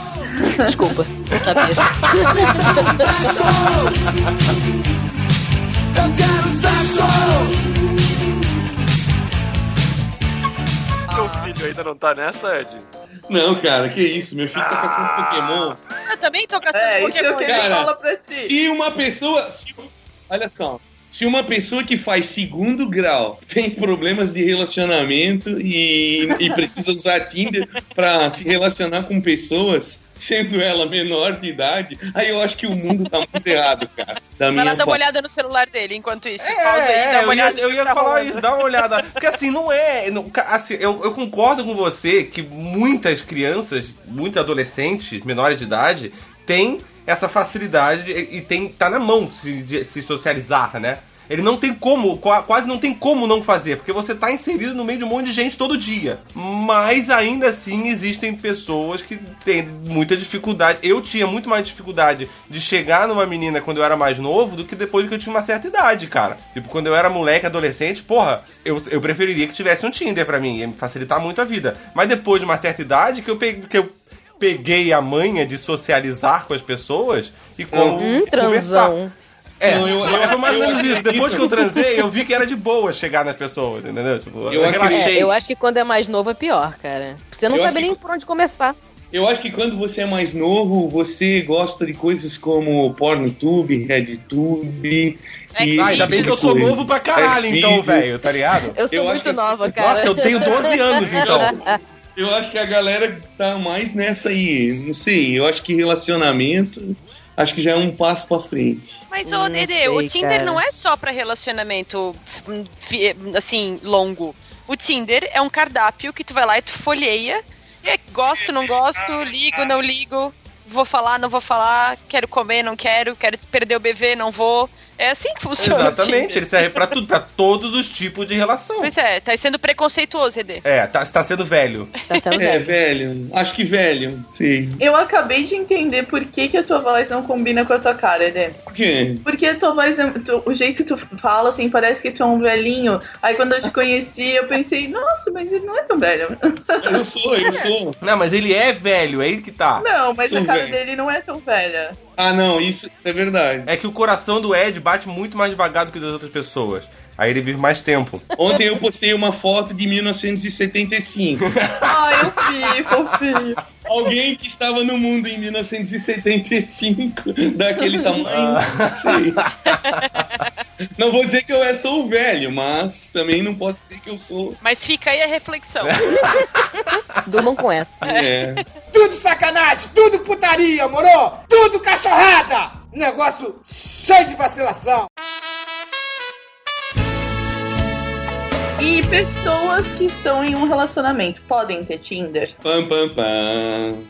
Desculpa, não sabia. Teu filho ainda não tá nessa, Ed? Não, cara, que isso? Meu filho tá caçando Pokémon. Eu também tô caçando É, isso é o Pokémon. que ele Cara, fala pra ti. Se uma pessoa. se- olha só. Se uma pessoa que faz segundo grau tem problemas de relacionamento e, e precisa usar Tinder pra se relacionar com pessoas, sendo ela menor de idade, aí eu acho que o mundo tá muito errado, cara. Da Vai lá dar uma olhada no celular dele enquanto isso. Pausa aí, É, dá é, uma eu ia, eu ia que tá falar rolando. isso, dá uma olhada. Porque assim, não é. não- assim, eu, eu concordo com você que muitas crianças, muitos adolescentes, menores de idade, têm essa facilidade e, tem, tá na mão se, de se socializar, né? Ele não tem como, qua- quase não tem como não fazer, porque você tá inserido no meio de um monte de gente todo dia. Mas ainda assim existem pessoas que têm muita dificuldade. Eu tinha muito mais dificuldade de chegar numa menina quando eu era mais novo do que depois que eu tinha uma certa idade, cara. Tipo, quando eu era moleque, adolescente, porra, eu, eu preferiria que tivesse um Tinder pra mim, ia me facilitar muito a vida. Mas depois de uma certa idade que eu peguei. Que eu peguei a manha de socializar com as pessoas e como Hum, conversar. transão. É, Não, eu- eu- é mais ou eu menos isso. Depois que eu transei, eu vi que era de boa chegar nas pessoas, entendeu? Tipo, eu, Eu acredito. relaxei. É, eu acho que quando é mais novo é pior, cara. Você não Eu sabe nem que- por onde começar. Eu acho que quando você é mais novo, você gosta de coisas como PornTube, RedTube. É, e Ah, ainda bem tipo que eu sou coisa. novo pra caralho, então, velho, tá ligado? Eu sou Eu muito que- nova, cara. Nossa, eu tenho 12 anos, então. Eu acho que a galera tá mais nessa aí. Não sei, eu acho que relacionamento, acho que já é um passo pra frente. Mas, Não ô, Dede, o Tinder cara. não é só pra relacionamento, hum, assim, longo. O Tinder é um cardápio que tu vai lá e tu folheia. E é, gosto, não gosto, ligo, não ligo. vou falar, não vou falar, quero comer, não quero, quero perder o bebê, não vou. É assim que funciona. Exatamente, ele serve pra tudo, pra todos os tipos de relação. Pois é, tá sendo preconceituoso, ED. É, tá, você tá sendo velho. Tá sendo É, velho. Acho que velho. Sim. Eu acabei de entender por que, que a tua voz não combina com a tua cara, Ed. Por quê? Porque a tua voz, é- tu- o jeito que tu fala, assim, parece que tu é um velhinho. Aí quando eu te conheci, eu pensei, nossa, mas ele não é tão velho. Eu sou, eu sou. Não, mas ele é velho, é aí que tá. Não, mas Sou a cara velho. dele não é tão velha. Ah, não, isso, isso é verdade. É que o coração do Ed bate muito mais devagar do que das outras pessoas. Aí ele vive mais tempo. Ontem eu postei uma foto de 1975. Ai, eu vi, fofinho. Alguém que estava no mundo em 1975, daquele tamanho. Sei. Não vou dizer que eu é- sou velho, mas também não posso dizer que eu sou. Mas fica aí a reflexão. Durmam com essa. É. Tudo sacanagem, tudo putaria, moro? Tudo cachorrada! Negócio cheio de vacilação. E pessoas que estão em um relacionamento podem ter Tinder? Pam, pam, pam.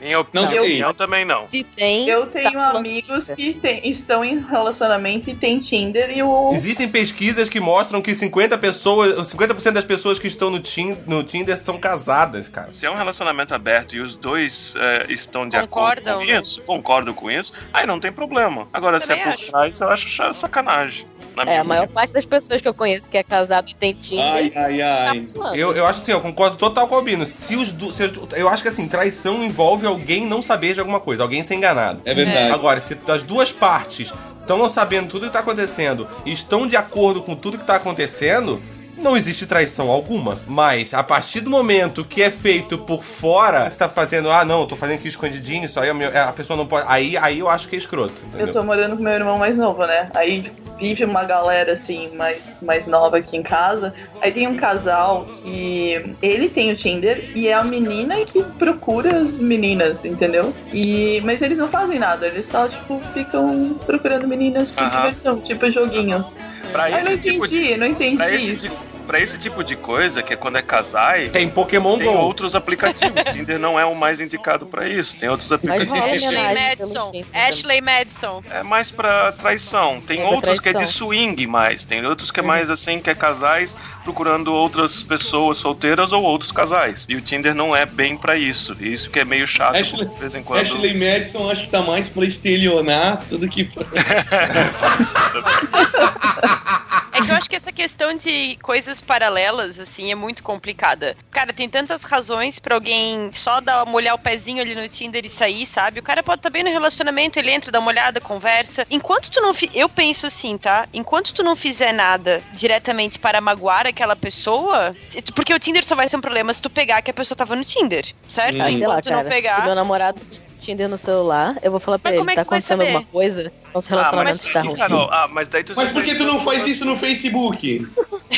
Minha opinião, Não sei. opinião também não. Se tem. Eu tá tenho falando amigos Tinder. que tem- estão em relacionamento e tem Tinder e o. Existem pesquisas que mostram que 50 pessoas, 50% das pessoas que estão no, Tin- no Tinder são casadas, cara. Se é um relacionamento aberto e os dois eh, estão de Concordam, acordo com né? isso, concordam com isso, aí não tem problema. Agora, se é por trás, eu acho sacanagem. Na É, a maior parte das pessoas que eu conheço que é casado e tem Tinder. Ai, ai, ai. tá. Eu, eu acho assim, eu concordo total com o Albino. Se os du- se eu acho que assim, traição envolve alguém não saber de alguma coisa, alguém ser enganado. É verdade. Agora, se das duas partes estão sabendo tudo que tá acontecendo e estão de acordo com tudo que tá acontecendo, não existe traição alguma. Mas a partir do momento que é feito por fora, você tá fazendo, ah, não, eu tô fazendo aqui escondidinho, isso aí a, minha- a pessoa não pode. Aí, aí eu acho que é escroto. Eu Entendeu? tô morando com meu irmão mais novo, né? Aí vive uma galera assim, mais, mais nova aqui em casa. Aí tem um casal que ele tem o Tinder e é a menina que procura as meninas, entendeu? E, mas eles não fazem nada, eles só, tipo, ficam procurando meninas por Aham. diversão, tipo joguinho. Pra eu não tipo entendi, de. não entendi Pra esse, pra esse tipo de coisa, que é quando é casais, Tem Pokémon tem Go. outros aplicativos. Tinder não é o mais indicado pra isso. Tem outros rola aplicativos. Ashley Madison. Ashley Madison. É mais pra traição. Tem É outros que é de traição. swing mais. Tem outros que é Uhum. mais assim, que é casais procurando outras pessoas solteiras ou outros casais. E o Tinder não é bem pra isso. E isso que é meio chato Ashley- de vez em quando. Ashley Madison acho que tá mais pra estelionato do que pra... É que eu acho que essa questão de coisas paralelas, assim, é muito complicada. Cara, tem tantas razões pra alguém só dar molhar o pezinho ali no Tinder e sair, sabe? O cara pode estar bem no relacionamento, ele entra, dá uma olhada, conversa. Enquanto tu não. Fi... Eu penso assim, tá? Enquanto tu não fizer nada diretamente para magoar aquela pessoa. se- Porque o Tinder só vai ser um problema se tu pegar que a pessoa tava no Tinder, certo? Ah, sei lá, Enquanto tu não cara. Se pegar. meu namorado Tinder no celular, eu vou falar pra Mas ele, como é tá que tu vai acontecendo saber? alguma coisa? Nosso Ah, relacionamento mas, está ruim. Carol, ah, mas daí tu Mas por que tu não faz isso no Facebook?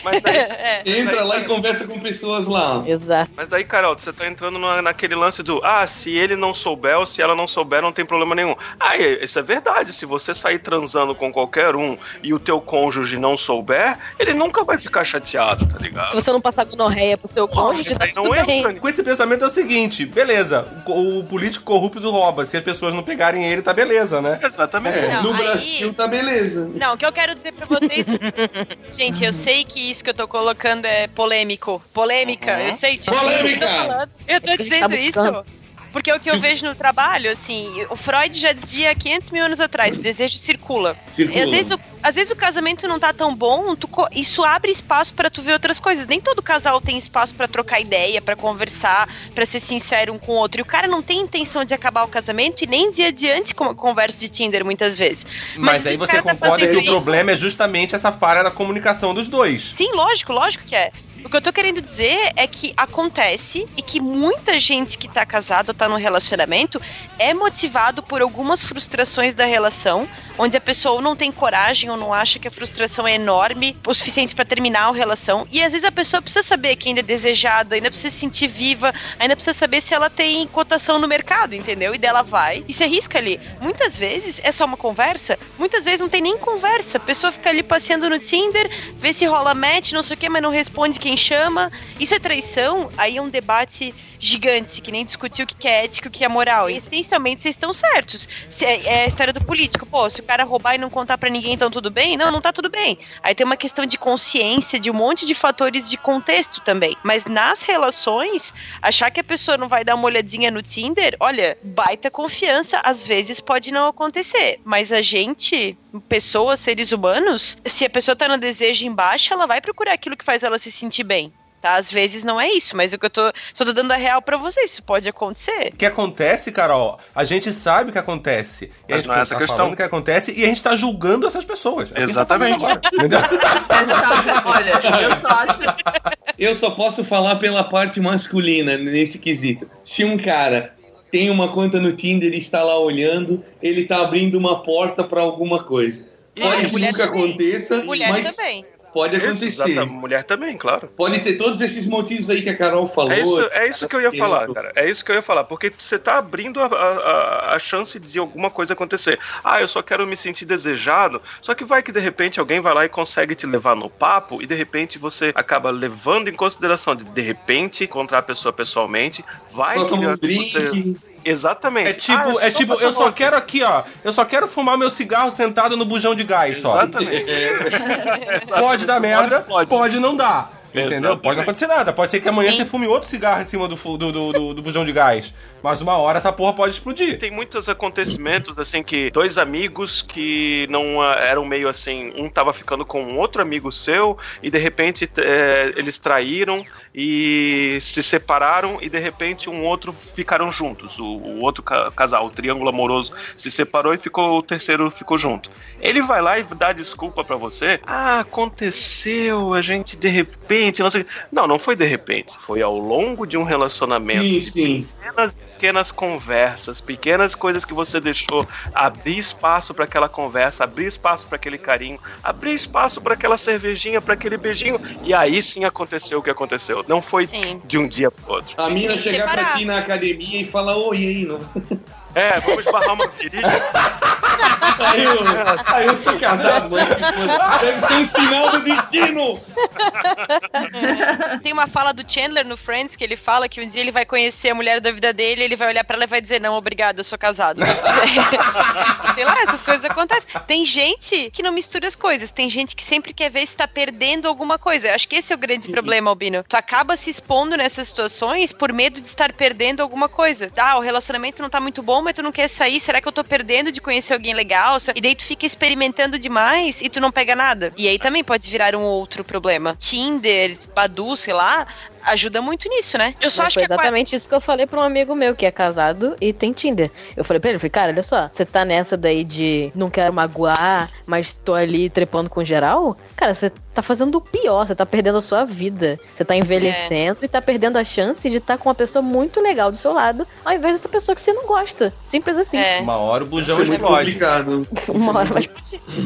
Mas daí, É. Entra lá e conversa com pessoas lá. Exato. mas daí, Carol, você tá entrando na- naquele lance do ah, se ele não souber ou se ela não souber, não tem problema nenhum. Ah, isso é verdade. Se você sair transando com qualquer um e o teu cônjuge não souber, ele nunca vai ficar chateado, tá ligado? Se você não passar gonorreia pro seu cônjuge, tá Aí não tudo bem. entra. Com esse pensamento é o seguinte, beleza, o, o político corrupto rouba, se as pessoas não pegarem ele, tá beleza, né? Exatamente. É, Não, no aí- Brasil tá beleza. Não, o que eu quero dizer pra vocês. Gente, eu sei que isso que eu tô colocando é polêmico. Polêmica, Uhum. eu sei disso. Polêmica! Eu tô, falando, eu tô É tá dizendo buscando. isso. Porque o que eu vejo no trabalho, assim, o Freud já dizia há 500 mil anos atrás, o desejo circula. Circula. E às vezes, o, às vezes o casamento não tá tão bom, tu isso abre espaço pra tu ver outras coisas. Nem todo casal tem espaço pra trocar ideia, pra conversar, pra ser sincero um com o outro. E o cara não tem intenção de acabar o casamento e nem de adiante com conversa de Tinder muitas vezes. Mas, Mas aí você tá concorda que fazendo o isso. problema é justamente essa falha na comunicação dos dois. Sim, lógico, lógico que é. O que eu tô querendo dizer é que acontece e que muita gente que tá casado ou tá num relacionamento é motivado por algumas frustrações da relação, onde a pessoa não tem coragem ou não acha que a frustração é enorme o suficiente pra terminar a relação. E às vezes a pessoa precisa saber que ainda é desejada, ainda precisa se sentir viva, ainda precisa saber se ela tem cotação no mercado, entendeu? E dela vai e se arrisca ali. Muitas vezes é só uma conversa, muitas vezes não tem nem conversa. A pessoa fica ali passeando no Tinder, vê se rola match, não sei o que, mas não responde quem chama. Isso é traição? Aí é um debate gigante, que nem discutir o que é ético o que é moral. E, essencialmente, vocês estão certos. É, é a história do político. Pô, se o cara roubar e não contar pra ninguém, então tudo bem? Não, não tá tudo bem. Aí tem uma questão de consciência, de um monte de fatores de contexto também. Mas nas relações, achar que a pessoa não vai dar uma olhadinha no Tinder, olha, baita confiança, às vezes pode não acontecer. Mas a gente, pessoas, seres humanos, se a pessoa tá no desejo embaixo, ela vai procurar aquilo que faz ela se sentir bem. Tá? Às vezes não é isso, mas o que eu tô, só tô dando a real pra vocês, isso pode acontecer. O que acontece, Carol, a gente sabe o que acontece. E Mas a gente não é essa tá questão. falando o que acontece e a gente tá julgando essas pessoas. É que tá Exatamente. fazendo agora, entendeu? Sabe, olha, eu só acho. Eu só posso falar pela parte masculina nesse quesito. Se um cara tem uma conta no Tinder e está lá olhando, ele está abrindo uma porta para alguma coisa. E Pode que mulher nunca também. aconteça, Mulher mas também. Pode Isso, acontecer. exata- mulher também, claro. Pode ter todos esses motivos aí que a Carol falou. É isso, é isso que eu ia falar, cara. É isso que eu ia falar. Porque você tá abrindo a, a, a chance de alguma coisa acontecer. Ah, eu só quero me sentir desejado. Só que vai que de repente alguém vai lá e consegue te levar no papo e de repente você acaba levando em consideração de de repente encontrar a pessoa pessoalmente. Vai Só que um você- drink. Exatamente. É tipo, Ah, é tipo, pra eu só quero aqui, ó. Eu só quero fumar meu cigarro sentado no bujão de gás só. Exatamente. Pode dar merda, pode, pode. não dar. Entendeu? Exatamente. Pode não acontecer nada. Pode ser que amanhã Sim. você fume outro cigarro em cima do, do, do, do- do bujão de gás. Mas uma hora essa porra pode explodir. Tem muitos acontecimentos, assim, que dois amigos que não ah, eram meio assim, um tava ficando com um outro amigo seu, e de repente eh, eles traíram e se separaram, e de repente um outro ficaram juntos. O, o outro ca- casal, o triângulo amoroso, se separou e ficou o terceiro ficou junto. Ele vai lá e dá desculpa pra você. Ah, aconteceu, a gente de repente, não sei. Não, não foi de repente. Foi ao longo de um relacionamento Sim, de sim. pequenas, pequenas conversas, pequenas coisas que você deixou abrir espaço para aquela conversa, abrir espaço para aquele carinho, abrir espaço para aquela cervejinha, para aquele beijinho, e aí sim aconteceu o que aconteceu. Não foi Sim. de um dia pro outro. A mina chegar pra separar. ti na academia e falar, oi, aí, não. É, vamos barrar uma virilha. Aí eu, aí eu sou casado, mas se deve ser um sinal do destino. Tem uma fala do Chandler no Friends que ele fala que um dia ele vai conhecer a mulher da vida dele, ele vai olhar pra ela e vai dizer: Não, obrigado, eu sou casado. Sei lá, essas coisas acontecem. Tem gente que não mistura as coisas, tem gente que sempre quer ver se tá perdendo alguma coisa. Eu acho que esse é o grande problema, Albino. Tu acaba se expondo nessas situações por medo de estar perdendo alguma coisa. Ah, o relacionamento não tá muito bom, mas tu não quer sair. Será que eu tô perdendo de conhecer alguém legal? E daí tu fica experimentando demais e tu não pega nada. E aí também pode virar um outro problema. Tinder, Badu, sei lá, ajuda muito nisso, né? Eu só Mas acho foi que é exatamente isso que eu falei pra um amigo meu que é casado e tem Tinder. Eu falei pra ele, falei, cara, olha só, você tá nessa daí de não quero magoar, mas tô ali trepando com geral? Cara, você tá fazendo o pior, você tá perdendo a sua vida. Você tá envelhecendo e tá perdendo a chance de estar com uma pessoa muito legal do seu lado, ao invés dessa pessoa que você não gosta. Simples assim. É. Uma hora o bujão é muito explode. complicado. Uma hora mais.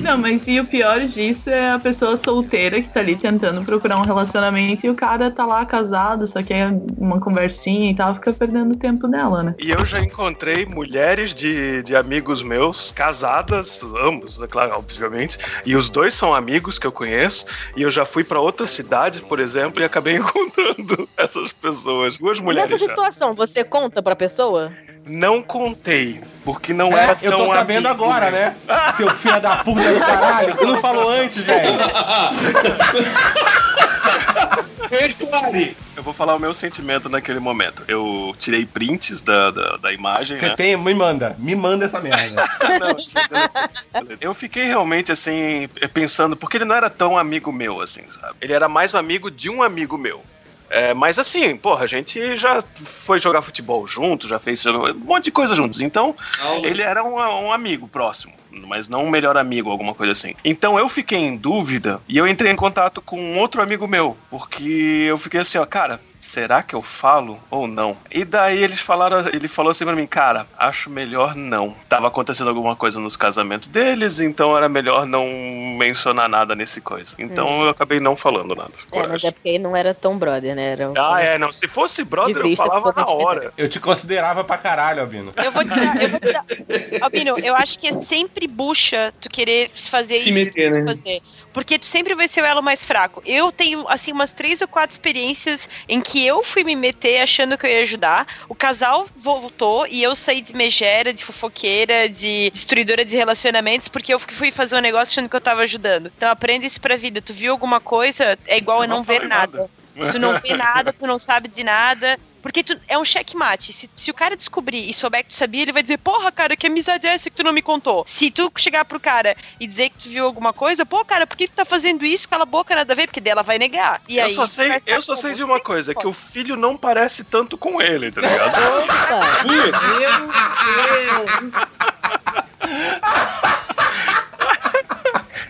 Não, mas e o pior disso é a pessoa solteira que tá ali tentando procurar um relacionamento e o cara tá lá casado, só quer uma conversinha e tal, fica perdendo tempo dela, né? E eu já encontrei mulheres de, de amigos meus, casadas, ambos, é claro, obviamente, e os dois são amigos que eu conheço, e eu já fui pra outras cidades, por exemplo, e acabei encontrando essas pessoas. Duas mulheres Nessa já. situação, você conta pra pessoa? Não contei, porque não É, era eu tão tô sabendo amigo agora, né? Seu filho da puta do caralho. Tu não falou antes, velho. Eu vou falar o meu sentimento naquele momento. Eu tirei prints da, da, da imagem, Você né? tem, me manda. Me manda essa merda. Não, eu fiquei realmente assim, pensando, porque ele não era tão amigo meu, assim, sabe? Ele era mais amigo de um amigo meu. É, mas assim, porra, a gente já foi jogar futebol junto, já fez um monte de coisa juntos. Então, ele era um, um amigo próximo, mas não um melhor amigo, alguma coisa assim. Então eu fiquei em dúvida e eu entrei em contato com um outro amigo meu, porque eu fiquei assim, ó, cara, será que eu falo ou não? E daí eles falaram, ele falou assim pra mim, cara, acho melhor não. Tava acontecendo alguma coisa nos casamentos deles, então era melhor não mencionar nada nesse coisa. Então eu acabei não falando nada. É, mas é porque não era tão brother, né? Era um Ah, é, não. Se fosse brother, eu falava na hora. Eu te considerava pra caralho, Albino. Eu vou te dar, eu vou te dar. Albino, eu acho que é sempre bucha tu querer fazer Se isso meter, né? fazer. Porque tu sempre vai ser o elo mais fraco. Eu tenho, assim, umas três ou quatro experiências em que eu fui me meter achando que eu ia ajudar. O casal voltou e eu saí de megera, de fofoqueira, de destruidora de relacionamentos, porque eu fui fazer um negócio achando que eu tava ajudando. Então aprenda isso pra vida. Tu viu alguma coisa, é igual Eu não, não ver falei nada. Tu não vê nada, tu não sabe de nada. Porque tu, é um checkmate. Se, se o cara descobrir e souber que tu sabia, ele vai dizer, porra, cara, que amizade é essa que tu não me contou? Se tu chegar pro cara e dizer que tu viu alguma coisa, pô, cara, por que tu tá fazendo isso? Cala a boca, nada a ver, porque dela vai negar. E eu aí, só sei, eu só sei de uma coisa, que o filho não parece tanto com ele, tá ligado? Opa! Putz,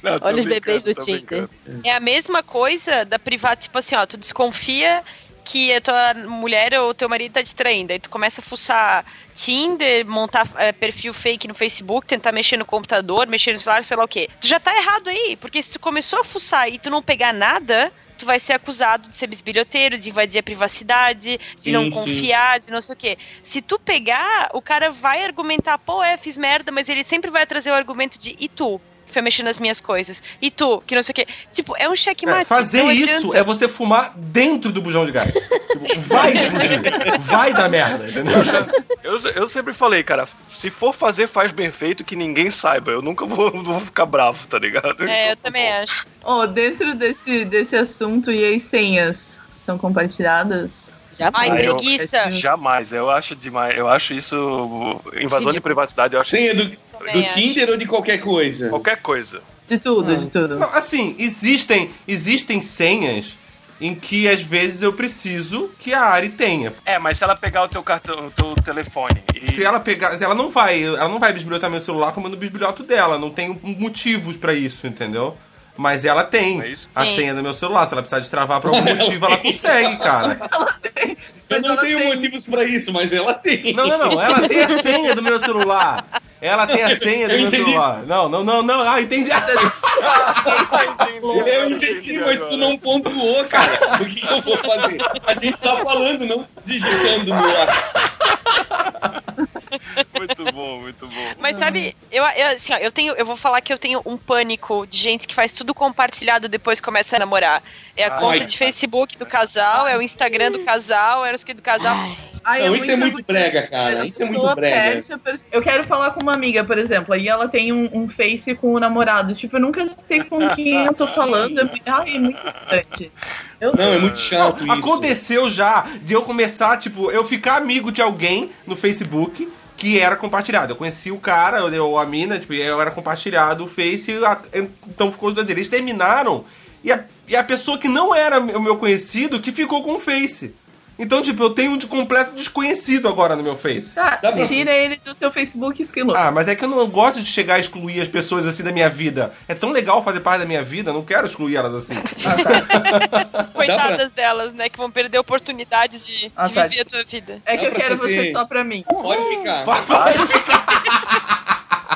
Não, Olha os bebês do Tinder. É a mesma coisa da privada, tipo assim, ó, tu desconfia que a tua mulher ou teu marido tá te traindo. Aí tu começa a fuçar Tinder, montar é, perfil fake no Facebook, tentar mexer no computador, mexer no celular, sei lá o quê. Tu já tá errado aí, porque se tu começou a fuçar e tu não pegar nada, tu vai ser acusado de ser bisbilhoteiro, de invadir a privacidade, de Sim, não sim. confiar, de não sei o quê. Se tu pegar, o cara vai argumentar, pô, é, fiz merda, mas ele sempre vai trazer o argumento de e tu? Foi mexendo nas minhas coisas. E tu, que não sei o quê. Tipo, é um checkmate. É, fazer não isso adianta. é você fumar dentro do bujão de gás. Tipo, vai explodir. Vai dar merda, entendeu? Eu, eu sempre falei, cara, se for fazer, faz bem feito, que ninguém saiba. Eu nunca vou, vou ficar bravo, tá ligado? É, eu também acho. Ó, dentro desse, desse assunto, e as senhas são compartilhadas? Já Ai, eu- preguiça. Jamais, eu acho demais. Eu acho isso invasão de privacidade, eu acho senha do, Também do acho. Tinder ou de qualquer coisa? qualquer coisa. De tudo, de tudo. Não, assim, existem, existem senhas em que às vezes eu preciso que a Ari tenha. É, mas se ela pegar o teu cartão, o teu telefone e Se ela pegar, se ela não vai, ela não vai bisbilhotar meu celular como no bisbilhoto dela, não tem motivos pra isso, entendeu? Mas ela tem É a Sim. senha do meu celular. Se ela precisar destravar por algum motivo, ela consegue, cara. Eu Mas não ela tenho tem. motivos pra isso, mas ela tem. Não, não, não. Ela tem a senha do meu celular. Ela tem a senha do Eu meu entendi. celular. Não, não, não, não. Ah, entendi. Eu entendi, mas tu não pontuou, cara. O que eu vou fazer? A gente tá falando, não digitando no ar. Muito bom, muito bom. Mas sabe, eu, eu, assim, ó, eu tenho, eu vou falar que eu tenho um pânico de gente que faz tudo compartilhado depois que começa a namorar. É a Ai. conta de Facebook do casal, é o Instagram do casal, é o que do casal. Ai, Não, isso é muito brega, cara. Isso é muito brega. perde a pers- Eu quero falar com uma amiga, por exemplo, aí ela tem um, um face com o namorado. Tipo, eu nunca sei com quem eu tô falando. É muito, ai, é muito importante. Eu Não, é muito chato isso. Aconteceu já de eu começar, tipo, eu ficar amigo de alguém no Facebook que era compartilhado. Eu conheci o cara, ou a mina, tipo, eu era compartilhado o Face, a- então ficou os dois. Eles terminaram e a, e a pessoa que não era o meu conhecido que ficou com o Face. Então, tipo, eu tenho um de completo desconhecido agora no meu Face. Tá, Dá pra- tira ele do teu Facebook esquilo. Ah, mas é que eu não gosto de chegar a excluir as pessoas assim da minha vida. É tão legal fazer parte da minha vida, não quero excluir elas assim. Coitadas delas, né? Que vão perder oportunidades de, de Ah, tá. viver a tua vida. é que dá eu pra quero fazer- você só pra mim. Pode ficar.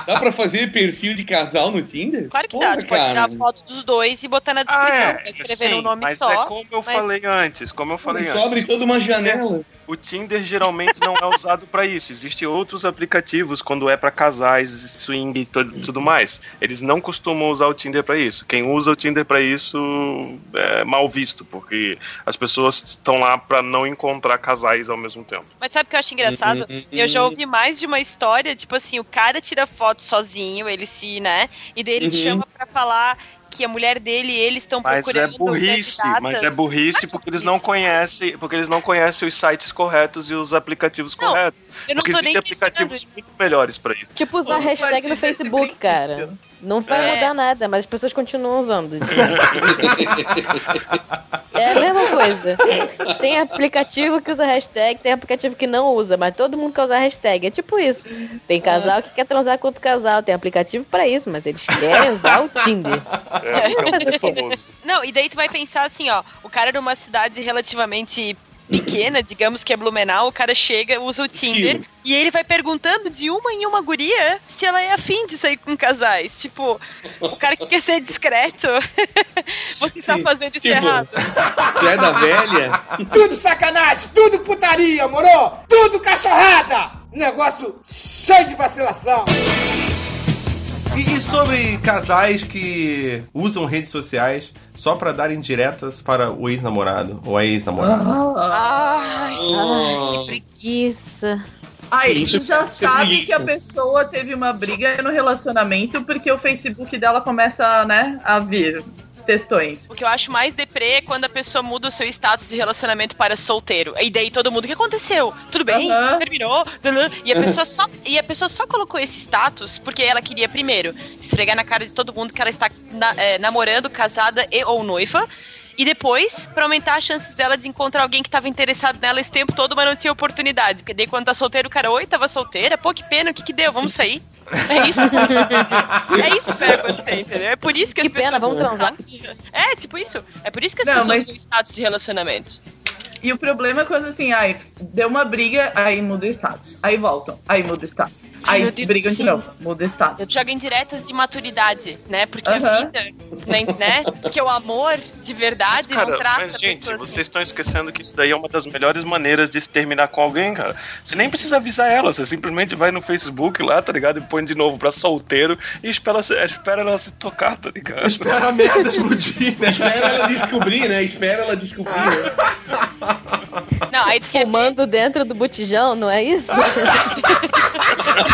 Dá pra fazer perfil de casal no Tinder? Claro que Porra, dá, tu pode tirar cara. foto dos dois e botar na descrição. Ah, é, escrever sim, no nome mas só. é como eu mas- falei antes, como eu falei Isso antes. abre toda uma janela. O Tinder geralmente não é usado pra isso. Existem outros aplicativos quando é pra casais, swing e tudo mais. Eles não costumam usar o Tinder pra isso. Quem usa o Tinder pra isso é mal visto, porque as pessoas estão lá pra não encontrar casais ao mesmo tempo. Mas sabe o que eu acho engraçado? Eu já ouvi mais de uma história, tipo assim, o cara tira foto sozinho, ele se, né? E daí ele te Uhum. chama pra falar que a mulher dele e eles estão Mas é procurando burrice, candidatas. mas é burrice porque eles não burrice. conhecem, porque eles não conhecem os sites corretos e os aplicativos Não, corretos. Eu não Porque existem aplicativos muito melhores pra isso. Tipo usar Ou hashtag no Facebook, princípio. cara. Não vai É. mudar nada, mas as pessoas continuam usando. é a mesma coisa. Tem aplicativo que usa hashtag, tem aplicativo que não usa, mas todo mundo quer usar hashtag. É tipo isso. Tem casal que quer transar com outro casal, tem aplicativo pra isso, mas eles querem usar o Tinder. É, é famoso. Não, e daí tu vai pensar assim, ó, o cara numa cidade relativamente pequena, digamos que é Blumenau, o cara chega, usa o Tinder e ele vai perguntando de uma em uma guria se ela é afim de sair com casais. Tipo, o cara que quer ser discreto, você tá Sim, fazendo isso tipo, errado. Piada velha. Tudo sacanagem, tudo putaria, moro? Tudo cachorrada! Negócio cheio de vacilação. E, e sobre casais que usam redes sociais só pra darem diretas para o ex-namorado ou a ex-namorada? Ai, Oh. que preguiça. Aí tu já sabe que a pessoa teve uma briga no relacionamento porque o Facebook dela começa, né, a vir textões. O que eu acho mais deprê é quando a pessoa muda o seu status de relacionamento para solteiro. E daí todo mundo, o que aconteceu? Tudo bem? Terminou? E a, pessoa só, e a pessoa só colocou esse status porque ela queria, primeiro, esfregar na cara de todo mundo que ela está na- é, namorando, casada e ou noiva. E depois, pra aumentar as chances dela de encontrar alguém que tava interessado nela esse tempo todo, mas não tinha oportunidade. Porque daí quando tá solteiro, o cara, oi, tava solteira? Pô, que pena, o que que deu? Vamos sair. É isso. é isso que vai acontecer, entendeu? É por isso que, Que as pessoas pena, vamos usam transar. É, tipo isso. É por isso que as Não, pessoas mas- usam status de relacionamento. E o problema é quando assim, ai, deu uma briga, aí muda o status. Aí voltam, aí muda o status. Ai, Aí meu Deus brigam do de céu. novo, muda o status. Joga em diretas de maturidade, né? Porque a Aham. vida, né? né? Porque o amor de verdade Mas, cara, não trata mas, a gente, assim. vocês estão esquecendo que isso daí é uma das melhores maneiras de se terminar com alguém, cara. Você nem precisa avisar ela, você simplesmente vai no Facebook lá, tá ligado? E põe de novo pra solteiro e espera, espera ela se tocar, tá ligado? Espera a merda explodir, né? Espera ela descobrir, né? Espera ela descobrir. né? Não, aí quer Fumando dentro do botijão, não é isso?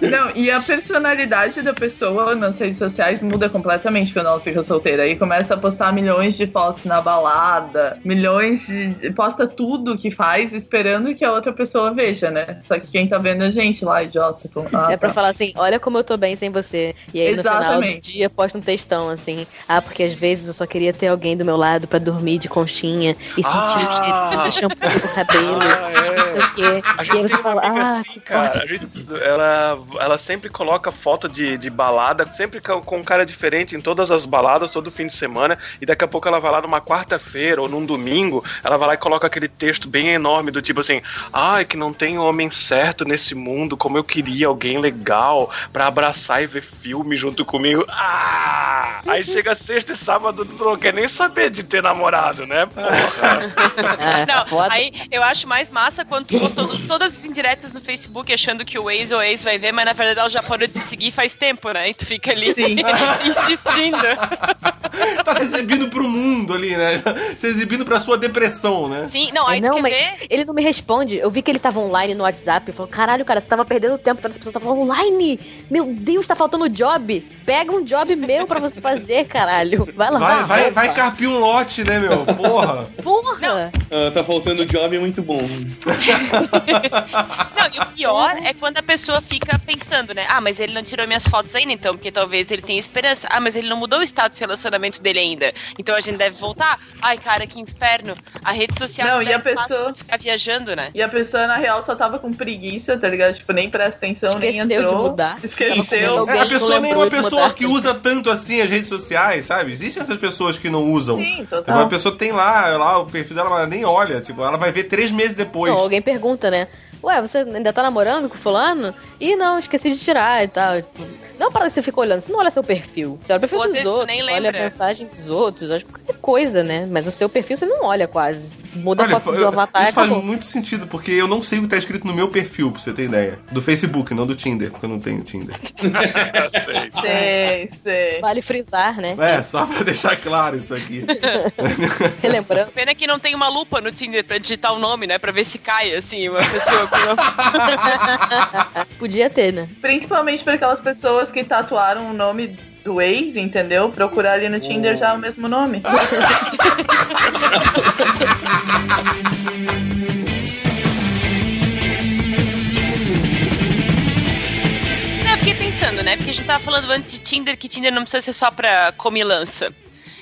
Não, e a personalidade da pessoa nas redes sociais muda completamente quando ela fica solteira. Aí começa a postar milhões de fotos na balada, milhões de. posta tudo que faz, esperando que a outra pessoa veja, né? Só que quem tá vendo é a gente lá, idiota. Tipo, ah, É pra tá. falar assim, olha como eu tô bem sem você. E aí no final do Exatamente. dia posta um textão assim. Ah, porque às vezes eu só queria ter alguém do meu lado pra dormir de conchinha e sentir o Ah! cheiro do shampoo do cabelo. Ah, é. Não sei o quê. A E gente aí você fala, ah, assim, que cara. A gente, ela, ela sempre coloca foto de, de balada, sempre com, um cara diferente em todas as baladas, todo fim de semana. E daqui a pouco ela vai lá numa quarta-feira ou num domingo, ela vai lá e coloca aquele texto bem enorme do tipo assim: Ai, que não tem homem certo nesse mundo, como eu queria alguém legal pra abraçar e ver filme junto comigo. Ah! Aí chega sexta e sábado, tu não quer nem saber de ter namorado, né? Porra. Ah, Não, aí eu acho mais massa quando tu postou to- todas as indiretas no Facebook achando que o ex ou ex vai ver, mas na verdade ela já parou de seguir faz tempo, né? E tu fica ali insistindo. tá exibindo pro mundo ali, né? Você exibindo pra sua depressão, né? Sim, não, aí tu não, quer mas ver. ele não me responde. Eu vi que ele tava online no WhatsApp. Eu falei, caralho, cara, você tava perdendo tempo. Essa pessoa tava online. Meu Deus, tá faltando job. Pega um job meu pra você fazer, caralho. Vai lá. Vai, vai, vai carpir um lote, né, meu? Porra! Porra! Ah, tá faltando job, é muito bom. Não, e o pior é quando a pessoa fica pensando, né? Ah, mas ele não tirou minhas fotos ainda, então, porque talvez ele tenha esperança. Ah, mas ele não mudou o status de relacionamento dele ainda. Então a gente deve voltar. Ai, cara, que inferno. A rede social Não, e a pessoa- ficar viajando, né? E a pessoa, na real, só tava com preguiça, tá ligado? Tipo, nem presta atenção, nem Esqueceu de entrou. mudar. Tava Esqueceu. É, a pessoa não nem é uma de pessoa mudar. que usa tanto assim as redes sociais, sabe? Existem essas pessoas que não usam. Sim, Tipo, a total. pessoa tem lá, lá o perfil dela, mas nem olha. Tipo, ela vai ver três meses depois. Não, alguém pergunta, né? Ué, você ainda tá namorando com fulano? Ih, não, esqueci de tirar e tal. Não para que você fica olhando, você não olha seu perfil. Você olha o perfil Ou dos vezes outros, nem olha a lembra. mensagem dos outros, olha qualquer coisa, né? Mas o seu perfil você não olha quase. Muda Olha, a foto eu- do avatar e isso faz muito sentido, porque eu não sei o que tá escrito no meu perfil, pra você ter ideia. Do Facebook, não do Tinder, porque eu não tenho Tinder. Sei. Sei, sei. Vale frisar, né? É, só pra deixar claro isso aqui. Relembrando. Pena que não tem uma lupa no Tinder pra digitar o nome, né? Pra ver se cai, assim, uma pessoa Podia ter, né? Principalmente para aquelas pessoas que tatuaram o nome do ex, entendeu? Procurar ali no Tinder já é o mesmo nome. Não, eu fiquei pensando, né? Porque a gente tava falando antes de Tinder que Tinder não precisa ser só pra comilança.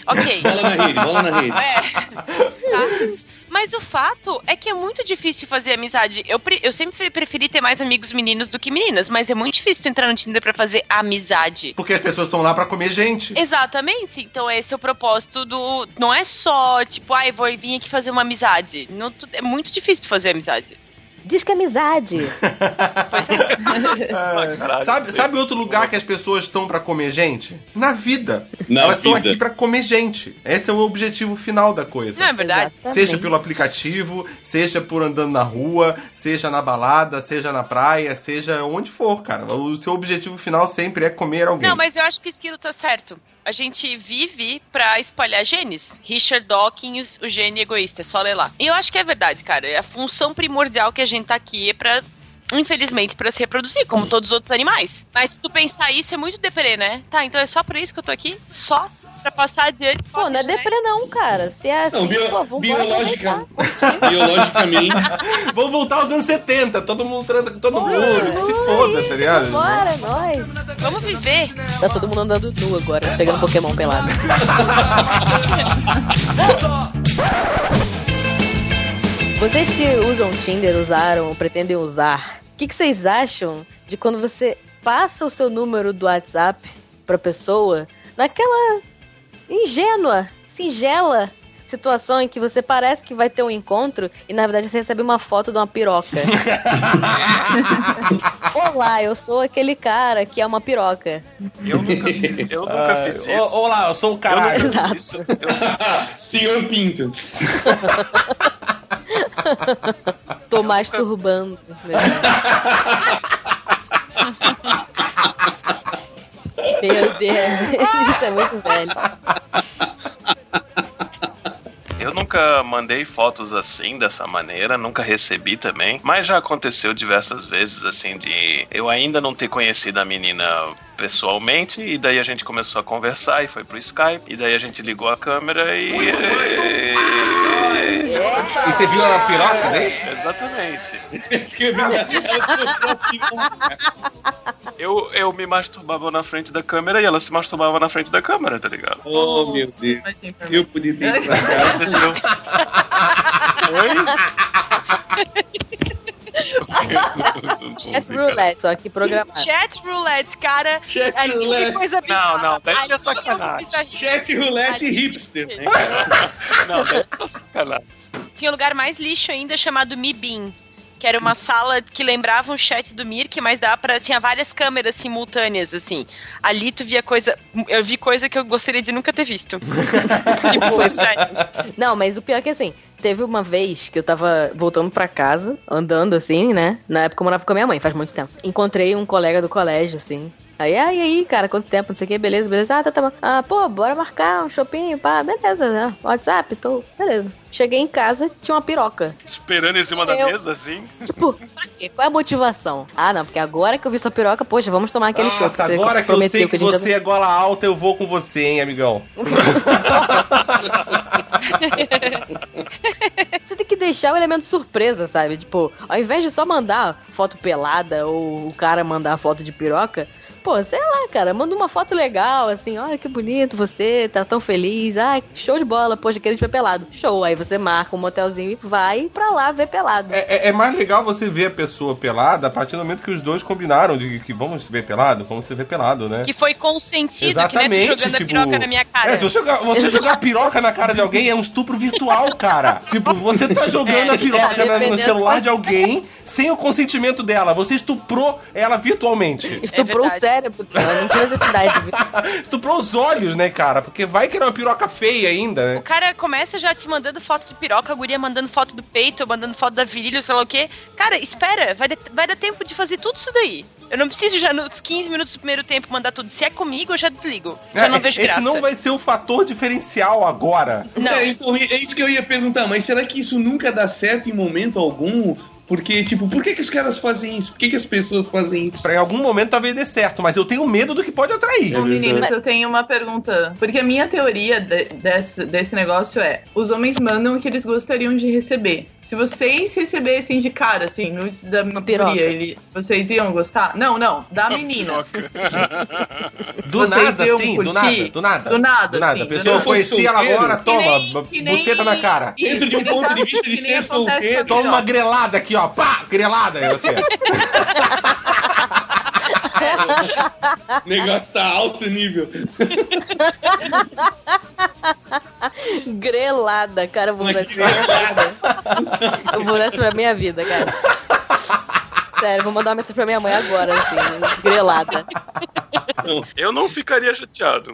Ok. Bola na rede, bola na rede. É. Tá. Mas o fato é que é muito difícil fazer amizade. Eu, eu sempre preferi ter mais amigos meninos do que meninas, mas é muito difícil entrar no Tinder pra fazer amizade. Porque as pessoas estão lá pra comer gente. Exatamente. Então esse é o propósito do. Não é só, tipo, ai, vou vir aqui fazer uma amizade. Não, é muito difícil fazer amizade. Diz que é amizade. Caralho, Sabe, sabe outro lugar que as pessoas estão pra comer gente? Na vida. Na Elas estão aqui pra comer gente. Esse é o objetivo final da coisa. Não é verdade? Exatamente. Seja pelo aplicativo, seja por andando na rua, seja na balada, seja na praia, seja onde for, cara. O seu objetivo final sempre é comer alguém. Não, mas eu acho que o Esquilo tá certo. A gente vive pra espalhar genes. Richard Dawkins, o gene egoísta, é só ler lá. E eu acho que é verdade, cara. É a função primordial que a gente tá aqui é pra. Infelizmente, pra se reproduzir, como todos os outros animais. Mas se tu pensar isso, é muito deprê, né? Tá, então é só por isso que eu tô aqui? Só pra passar adiante. Pô, não é deprê não, cara. Se é assim, Não, bio- pô, vambora biologica-. Biologicamente, Vamos voltar aos anos 70, todo mundo transa com todo mundo, que se foda, tá ligado? Bora, nós. Vamos viver. Tá todo mundo andando nu agora, pegando Pokémon pelado. Vocês que usam Tinder, usaram ou pretendem usar, o que, que vocês acham de quando você passa o seu número do WhatsApp pra pessoa naquela ingênua, singela situação em que você parece que vai ter um encontro e na verdade você recebe uma foto de uma piroca. Olá, eu sou aquele cara que é uma piroca. Eu nunca fiz, eu nunca Ah, fiz isso. Olá, eu sou o fiz isso. Eu- senhor Pinto. Tô masturbando. Meu Deus, isso é muito velho. Eu nunca mandei fotos assim, dessa maneira, nunca recebi também, mas já aconteceu diversas vezes, assim, de eu ainda não ter conhecido a menina pessoalmente, e daí a gente começou a conversar e foi pro Skype, e daí a gente ligou a câmera e. E você viu a piroca dele? Exatamente. Eu, eu me masturbava na frente da câmera e ela se masturbava na frente da câmera, tá ligado? Oh, meu Deus. Eu podia ter ido pra casa. Oi? Chat roulette, só que programado. Chat roulette, cara. Chat Ali tem roulette. coisa Não, não, daí é sacanagem. Chat roulette hipster. né? Não, deve ser sacanagem. Tinha um lugar mais lixo ainda chamado Mibin. Que era uma sala que lembrava um chat do Mirk, mas dá para tinha várias câmeras simultâneas, assim. Ali tu via coisa. Eu vi coisa que eu gostaria de nunca ter visto. tipo, sério. Não, mas o pior é que assim, teve uma vez que eu tava voltando pra casa, andando assim, né? Na época eu morava com a minha mãe, faz muito tempo. Encontrei um colega do colégio, assim. Aí, ah, e aí, cara, quanto tempo, não sei o que, beleza, beleza. Ah, tá, tá bom. Ah, pô, bora marcar um shopping, pá, beleza, né? WhatsApp, tô, beleza. Cheguei em casa, tinha uma piroca. Esperando em cima da Eu- mesa, assim. Tipo, pra quê? Qual é a motivação? Ah, não, porque agora que eu vi sua piroca, poxa, vamos tomar aquele show. Nossa, agora que eu sei que a gente ia- você é gola alta, eu vou com você, hein, amigão. Você tem que deixar o elemento surpresa, sabe? Tipo, ao invés de só mandar foto pelada ou o cara mandar foto de piroca, pô, sei lá, cara, manda uma foto legal, assim, olha que bonito você, tá tão feliz, ah, show de bola, poxa, queria te ver pelado. Show, aí você marca um motelzinho e vai pra lá ver pelado. É, é- é mais legal você ver a pessoa pelada a partir do momento que os dois combinaram de que vamos se ver pelado, vamos se ver pelado, né? Que foi consentido, Exatamente, que nem tu jogando tipo... a piroca na minha cara. É, se você jogar, você jogar a piroca na cara de alguém é um estupro virtual, cara. tipo, você tá jogando a piroca É, na- no celular de alguém sem o consentimento dela. Você estuprou ela virtualmente. Estuprou o verdade. Cérebro, cara, não tinha necessidade. viu? Estuprou os olhos, né, cara? Porque vai que era uma piroca feia ainda, né? O cara começa já te mandando foto de piroca, a guria mandando foto do peito, mandando foto da virilha, sei lá o quê. Cara, espera, vai, dar- vai dar tempo de fazer tudo isso daí. Eu não preciso já nos 15 minutos do primeiro tempo mandar tudo. Se é comigo, eu já desligo. Já É, não vejo esse graça. não vai ser o fator diferencial agora. Não. É, então, é isso que eu ia perguntar, mas será que isso nunca dá certo em momento algum? Porque, tipo, por que, que os caras fazem isso? Por que, que as pessoas fazem isso? Pra em algum momento talvez dê certo, mas eu tenho medo do que pode atrair. Ô, meninos, eu tenho uma pergunta. Porque a minha teoria de- desse, desse negócio é: os homens mandam o que eles gostariam de receber. Se vocês recebessem de cara, assim, nudes da minha piroca. teoria, ele, vocês iam gostar? Não, não, da menina. Do nada, sim, do nada, do nada. Do nada, Do nada. sim, A pessoa nada. conhecia ela agora, toma, nem- b- que nem- buceta na cara. Dentro de um ponto de vista de ser solteiro, Toma uma grelada aqui, ó. Pá, grelada aí você. O negócio tá alto nível. Grelada, cara, eu vou pra minha vida. Eu vou isso pra minha vida, cara. Sério, vou mandar uma mensagem pra minha mãe agora, assim, grelada. Eu não ficaria chateado.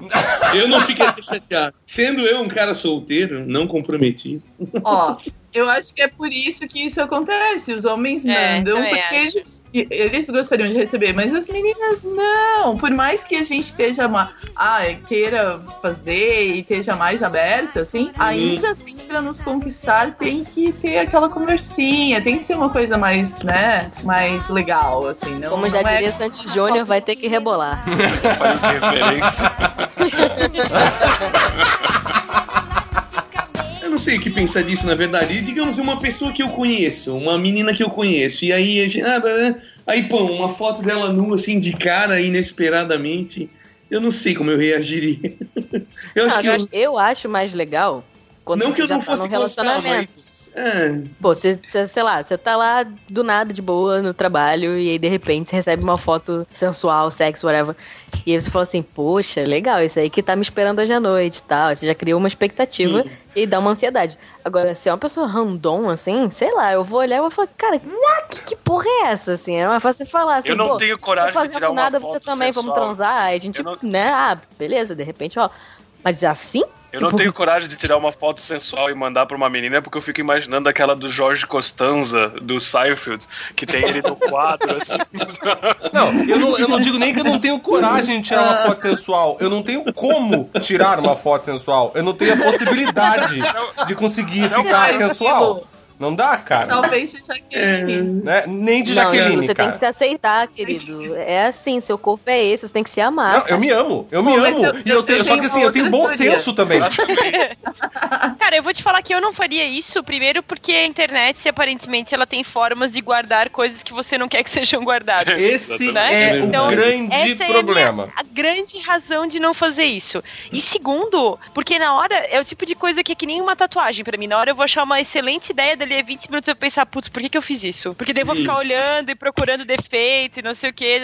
Eu não ficaria chateado. Sendo eu um cara solteiro, não comprometido. Ó, eu acho que é por isso que isso acontece. Os homens É, mandam porque acho. eles, eles gostariam de receber, mas as meninas não. Por mais que a gente esteja ma- ah, queira fazer e esteja mais aberta, assim, ainda assim, pra nos conquistar, tem que ter aquela conversinha, tem que ser uma coisa mais, né, mais legal, assim. Não, Como já não é- diria Santos Júnior, vai ter que rebolar. Faz referência. Eu não sei o que pensar disso, na verdade. E, digamos, uma pessoa que eu conheço, uma menina que eu conheço, e aí a gente. Ah, blá, aí, pô, uma foto dela nua, assim, de cara, inesperadamente. Eu não sei como eu reagiria. Eu acho Não, eu, eu- acho- eu acho mais legal quando não que eu não tá fosse gostar, mas. É, Pô, você, sei lá, você tá lá do nada de boa no trabalho e aí de repente você recebe uma foto sensual, sexo, whatever. E aí você fala assim, poxa, legal, isso aí que tá me esperando hoje à noite e tal. Você já criou uma expectativa Sim. e dá uma ansiedade. Agora, se é uma pessoa random, assim, sei lá, eu vou olhar e vou falar, cara, que, que porra é essa, assim? É mais fácil falar assim, Eu não tenho coragem de tirar uma nada, foto você também, sensual. vamos transar. Aí a gente, não- né, ah, beleza, de repente, ó. Mas assim? Eu não Tipo- tenho coragem de tirar uma foto sensual e mandar pra uma menina porque eu fico imaginando aquela do Jorge Costanza, do Seinfeld, que tem ele no quadro, assim. Não, eu não, eu não digo nem que eu não tenho coragem de tirar uma foto sensual. Eu não tenho como tirar uma foto sensual. Eu não tenho a possibilidade de conseguir ficar mas, sensual. tipo, Não dá, cara. Talvez seja aquele. Né? Nem de não, Jaqueline, você cara. tem que se aceitar, querido. É assim, seu corpo é esse, você tem que se amar. Não, eu me amo, eu me Bom, mas amo. eu- e eu eu tenho, só que assim, eu tenho bom teoria. senso também. Cara, eu vou te falar que eu não faria isso, primeiro porque a internet, aparentemente, ela tem formas de guardar coisas que você não quer que sejam guardadas. Esse Né? é Então, o grande Essa problema. é a, minha- a grande razão de não fazer isso. E segundo, porque na hora é o tipo de coisa que é que nem uma tatuagem pra mim. Na hora eu vou achar uma excelente ideia, a 20 minutos eu pensar, putz, por que, que eu fiz isso? Porque daí eu vou ficar olhando e procurando defeito e não sei o que.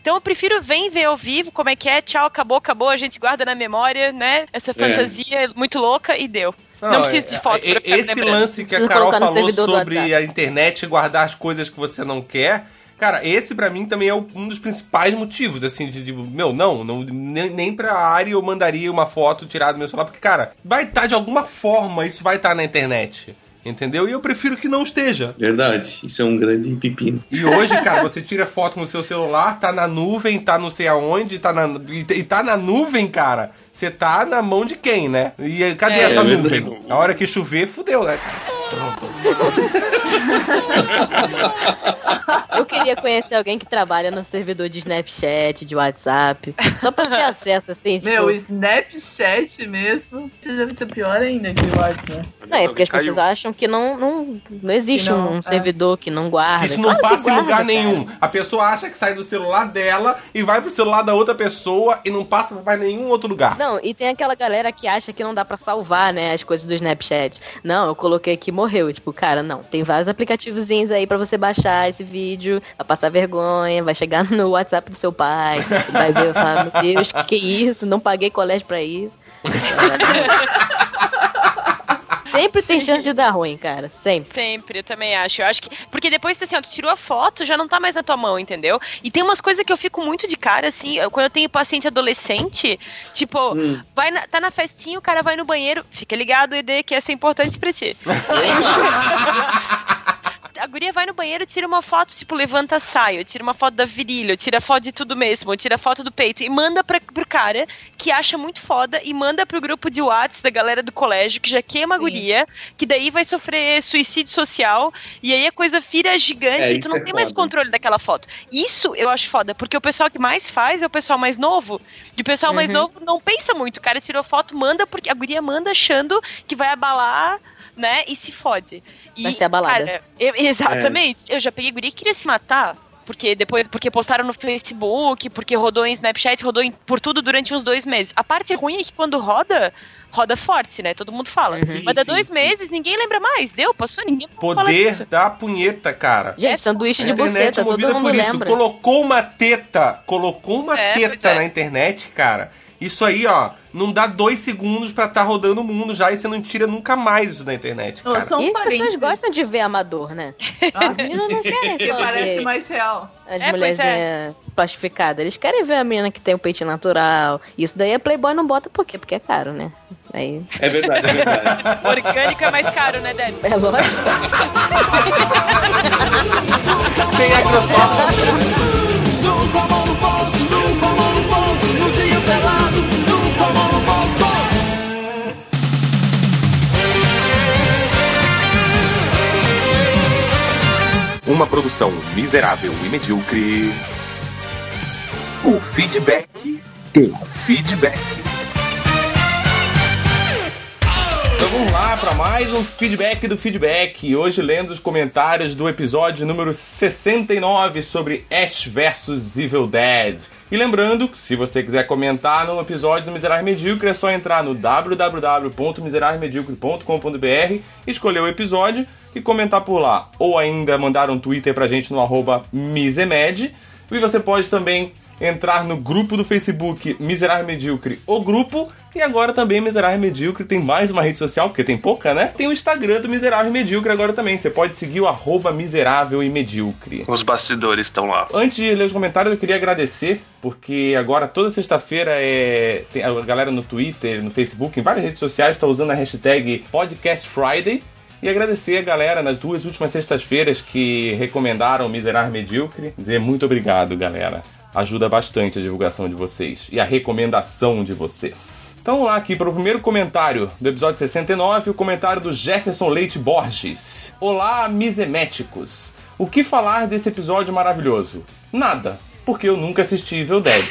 Então eu prefiro vem ver ao vivo como é que é, tchau, acabou, acabou, a gente guarda na memória, né? Essa fantasia muito louca e deu. Não, precisa de foto é- pra ficar Esse lance que a Carol falou sobre a internet e guardar as coisas que você não quer. Cara, esse pra mim também é um dos principais motivos, assim, de, de- meu, não, não nem, nem pra área eu mandaria uma foto tirada do meu celular, porque, cara, vai estar de alguma forma, isso vai estar na internet, entendeu? E eu prefiro que não esteja. verdade. Isso é um grande pepino. E hoje, cara, você tira foto no seu celular, tá na nuvem, tá não sei aonde, tá na, e, e tá na nuvem, cara. Você tá na mão de quem, né? E aí, cadê É. essa É nuvem? verdade. A hora que chover, fudeu, né? Eu queria conhecer alguém que trabalha no servidor de Snapchat, de WhatsApp. Só pra ter acesso, assim, tipo... Meu, Snapchat mesmo deve ser pior ainda que o WhatsApp, né? Não, é porque as Caiu. pessoas acham que não, não, não existe Que não, um é. servidor que não guarda. Isso não Claro passa em guarda, lugar cara. nenhum. A pessoa acha que sai do celular dela e vai pro celular da outra pessoa e não passa pra nenhum outro lugar. Não, e tem aquela galera que acha que não dá pra salvar, né, as coisas do Snapchat. Não, eu coloquei aqui e morreu. Tipo, cara, não. Tem vários aplicativozinhos aí pra você baixar esse vídeo, vai passar vergonha, vai chegar no WhatsApp do seu pai, vai ver e falar, meu Deus, que isso? Não paguei colégio pra isso. Sempre tem chance de dar ruim, cara. Sempre. Sempre, eu também acho. Eu acho que. Porque depois, assim, ó, tu tirou a foto, já não tá mais na tua mão, entendeu? E tem umas coisas que eu fico muito de cara, assim, eu- quando eu tenho paciente adolescente, tipo, Hum. vai na- tá na festinha, o cara vai no banheiro, fica ligado, ED, que essa é importante pra ti. a guria vai no banheiro, tira uma foto, tipo, levanta a saia, tira uma foto da virilha, tira foto de tudo mesmo, tira foto do peito e manda pra, pro cara que acha muito foda e manda pro grupo de Whats da galera do colégio que já queima a guria, que daí vai sofrer suicídio social e aí a coisa vira gigante É, e tu não é tem mais foda. controle daquela foto. Isso eu acho foda, porque o pessoal que mais faz é o pessoal mais novo. E o pessoal mais Uhum. novo não pensa muito. O cara tirou foto, manda, porque a guria manda achando que vai abalar, né? E se fode. E, Vai ser abalada. Cara, eu- exatamente. É. Eu já peguei guria que queria se matar. Porque depois, porque postaram no Facebook, porque rodou em Snapchat, rodou em- por tudo durante uns dois meses. A parte ruim é que quando roda, roda forte, né? Todo mundo fala. Uhum. Mas dá Sim, dois sim. meses, ninguém lembra mais. Deu, passou, ninguém fala Poder da punheta, cara. Gente, sanduíche A de internet buceta, é todo movida mundo por isso. lembra. Colocou uma teta, colocou uma É, teta é. na internet, cara. Isso aí, ó, não dá dois segundos pra tá rodando o mundo já e você não tira nunca mais isso da internet, cara. só um E as pessoas gostam de ver amador, né? As meninas não querem Que só parece ver mais real. as É, mulheres é, plastificadas. Eles querem ver a menina que tem o peitinho natural. Isso daí a Playboy não bota por quê? Porque é caro, né? Aí, É verdade, é verdade. Orgânico é mais caro, né, Débora? é lógico. Sem agrotóxico. Uma produção miserável e medíocre. O feedback. O feedback. Então vamos lá para mais um feedback do feedback. Hoje lendo os comentários do episódio número 69 sobre Ash vs Evil Dead. E lembrando que se você quiser comentar no episódio do Miserável Medíocre, é só entrar no www.miserávelmedíocre.com.br, escolher o episódio e comentar por lá. Ou ainda mandar um Twitter pra gente no arroba Misemed. E você pode também entrar no grupo do Facebook Miserável Medíocre, o grupo, e agora também Miserável Medíocre tem mais uma rede social, porque tem pouca, né? Tem o Instagram do Miserável Medíocre agora também. Você pode seguir o arroba Miserável e Medíocre. Os bastidores estão lá. Antes de ler os comentários, eu queria agradecer, porque agora toda sexta-feira é. Tem a galera no Twitter, no Facebook, em várias redes sociais está usando a hashtag Podcast Friday. E agradecer a galera nas duas últimas sextas-feiras que recomendaram Miserável Medíocre. Dizer muito obrigado, galera. Ajuda bastante a divulgação de vocês e a recomendação de vocês. Então vamos lá aqui para o primeiro comentário do episódio 69, o comentário do Jefferson Leite Borges. Olá, miseméticos. O que falar desse episódio maravilhoso? Nada, porque eu nunca assisti Evil Dead.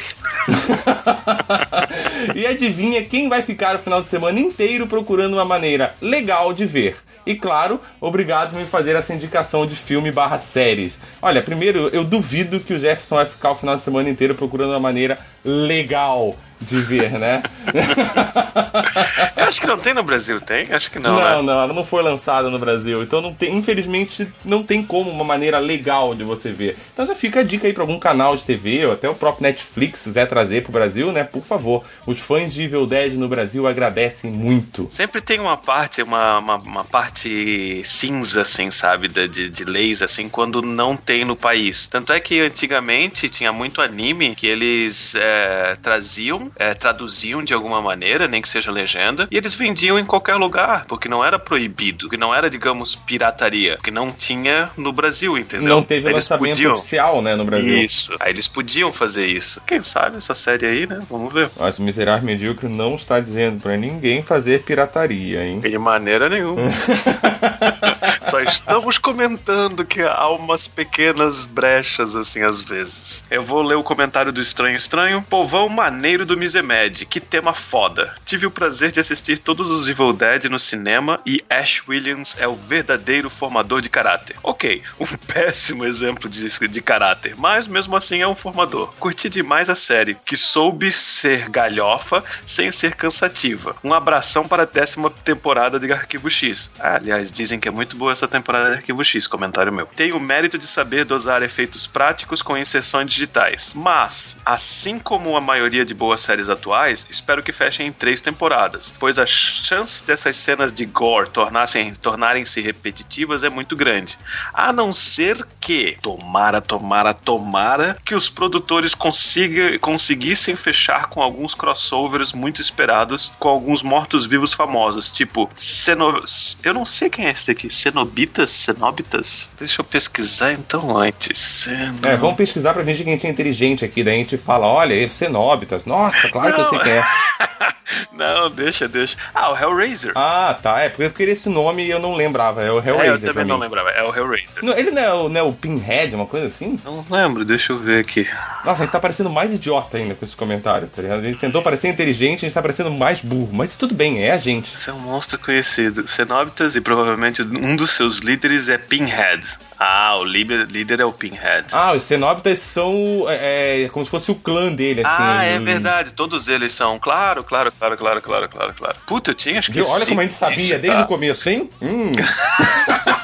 e adivinha quem vai ficar o final de semana inteiro procurando uma maneira legal de ver? E claro, obrigado por me fazer essa indicação de filme barra séries. Olha, primeiro, eu duvido que o Jefferson vai ficar o final de semana inteiro procurando uma maneira legal de ver, né? Eu acho que não tem no Brasil, tem? Acho que não, Não, né? não, ela não foi lançada no Brasil. Então, não tem, infelizmente, não tem como uma maneira legal de você ver. Então, já fica a dica aí pra algum canal de TV ou até o próprio Netflix, se quiser trazer pro Brasil, né? Por favor. Os fãs de Evil Dead no Brasil agradecem muito. Sempre tem uma parte, uma, uma, uma parte cinza, assim, sabe? De, de, de leis, assim, quando não tem no país. Tanto é que antigamente tinha muito anime que eles é, traziam, é, traduziam de alguma maneira, nem que seja legenda, e eles vendiam em qualquer lugar, porque não era proibido, que não era, digamos, pirataria, que não tinha no Brasil, entendeu? Não teve Eles lançamento podiam- oficial, né, no Brasil. Isso. Aí eles podiam fazer isso. Quem sabe essa série aí, né? Vamos ver. Mas o Miserável Medíocre não está dizendo pra ninguém fazer pirataria, hein? De maneira nenhuma. Só estamos comentando que há umas pequenas brechas, assim, às vezes. Eu vou ler o comentário do Estranho Estranho. Povão maneiro do Misemed. Que tema foda. Tive o prazer de assistir todos os Evil Dead no cinema e Ash Williams é o verdadeiro formador de caráter. Ok, um péssimo exemplo de, de caráter, mas mesmo assim é um formador. Curti demais a série, que soube ser galhofa sem ser cansativa. Um abração para a décima temporada de Arquivo X. Ah, aliás, dizem que é muito boa essa temporada de Arquivo X, comentário meu. Tenho o mérito de saber dosar efeitos práticos com inserções digitais, mas, assim como a maioria de boas séries atuais, espero que fechem em três temporadas, pois a chance dessas cenas de gore tornassem- tornarem-se repetitivas é muito grande. A não ser que, tomara, tomara, tomara, que os produtores consiga, conseguissem fechar com alguns crossovers muito esperados com alguns mortos-vivos famosos, tipo Ceno... Eu não sei quem é esse daqui? Cenobitas? Cenobitas? Deixa eu pesquisar então antes. Ceno... É, vamos pesquisar pra ver quem é inteligente aqui. Daí a gente fala, olha, cenóbitas. Nossa, claro que eu sei quem é. Não, deixa, deixa. Ah, o Hellraiser. Ah, tá. É, porque eu queria esse nome e eu não lembrava. É o é, eu Hellraiser também não lembrava. É o Hellraiser. Não, ele não é, o, não é o Pinhead, uma coisa assim? Não lembro, deixa eu ver aqui. Nossa, a gente tá parecendo mais idiota ainda com esses comentários, tá ligado? A gente tentou parecer inteligente, a gente tá parecendo mais burro. Mas tudo bem, é a gente. Esse é um monstro conhecido. Cenobitas e provavelmente um dos seus líderes é Pinhead. Ah, o líder, líder é o Pinhead. Ah, os cenóbitas são é, é, como se fosse o clã dele, assim. Ah, é Hum. verdade. Todos eles são. Claro, claro, claro, claro, claro, claro, claro. Puta, eu tinha esquecido. Olha como a gente sabia disso, desde tá? o começo, hein? Hum.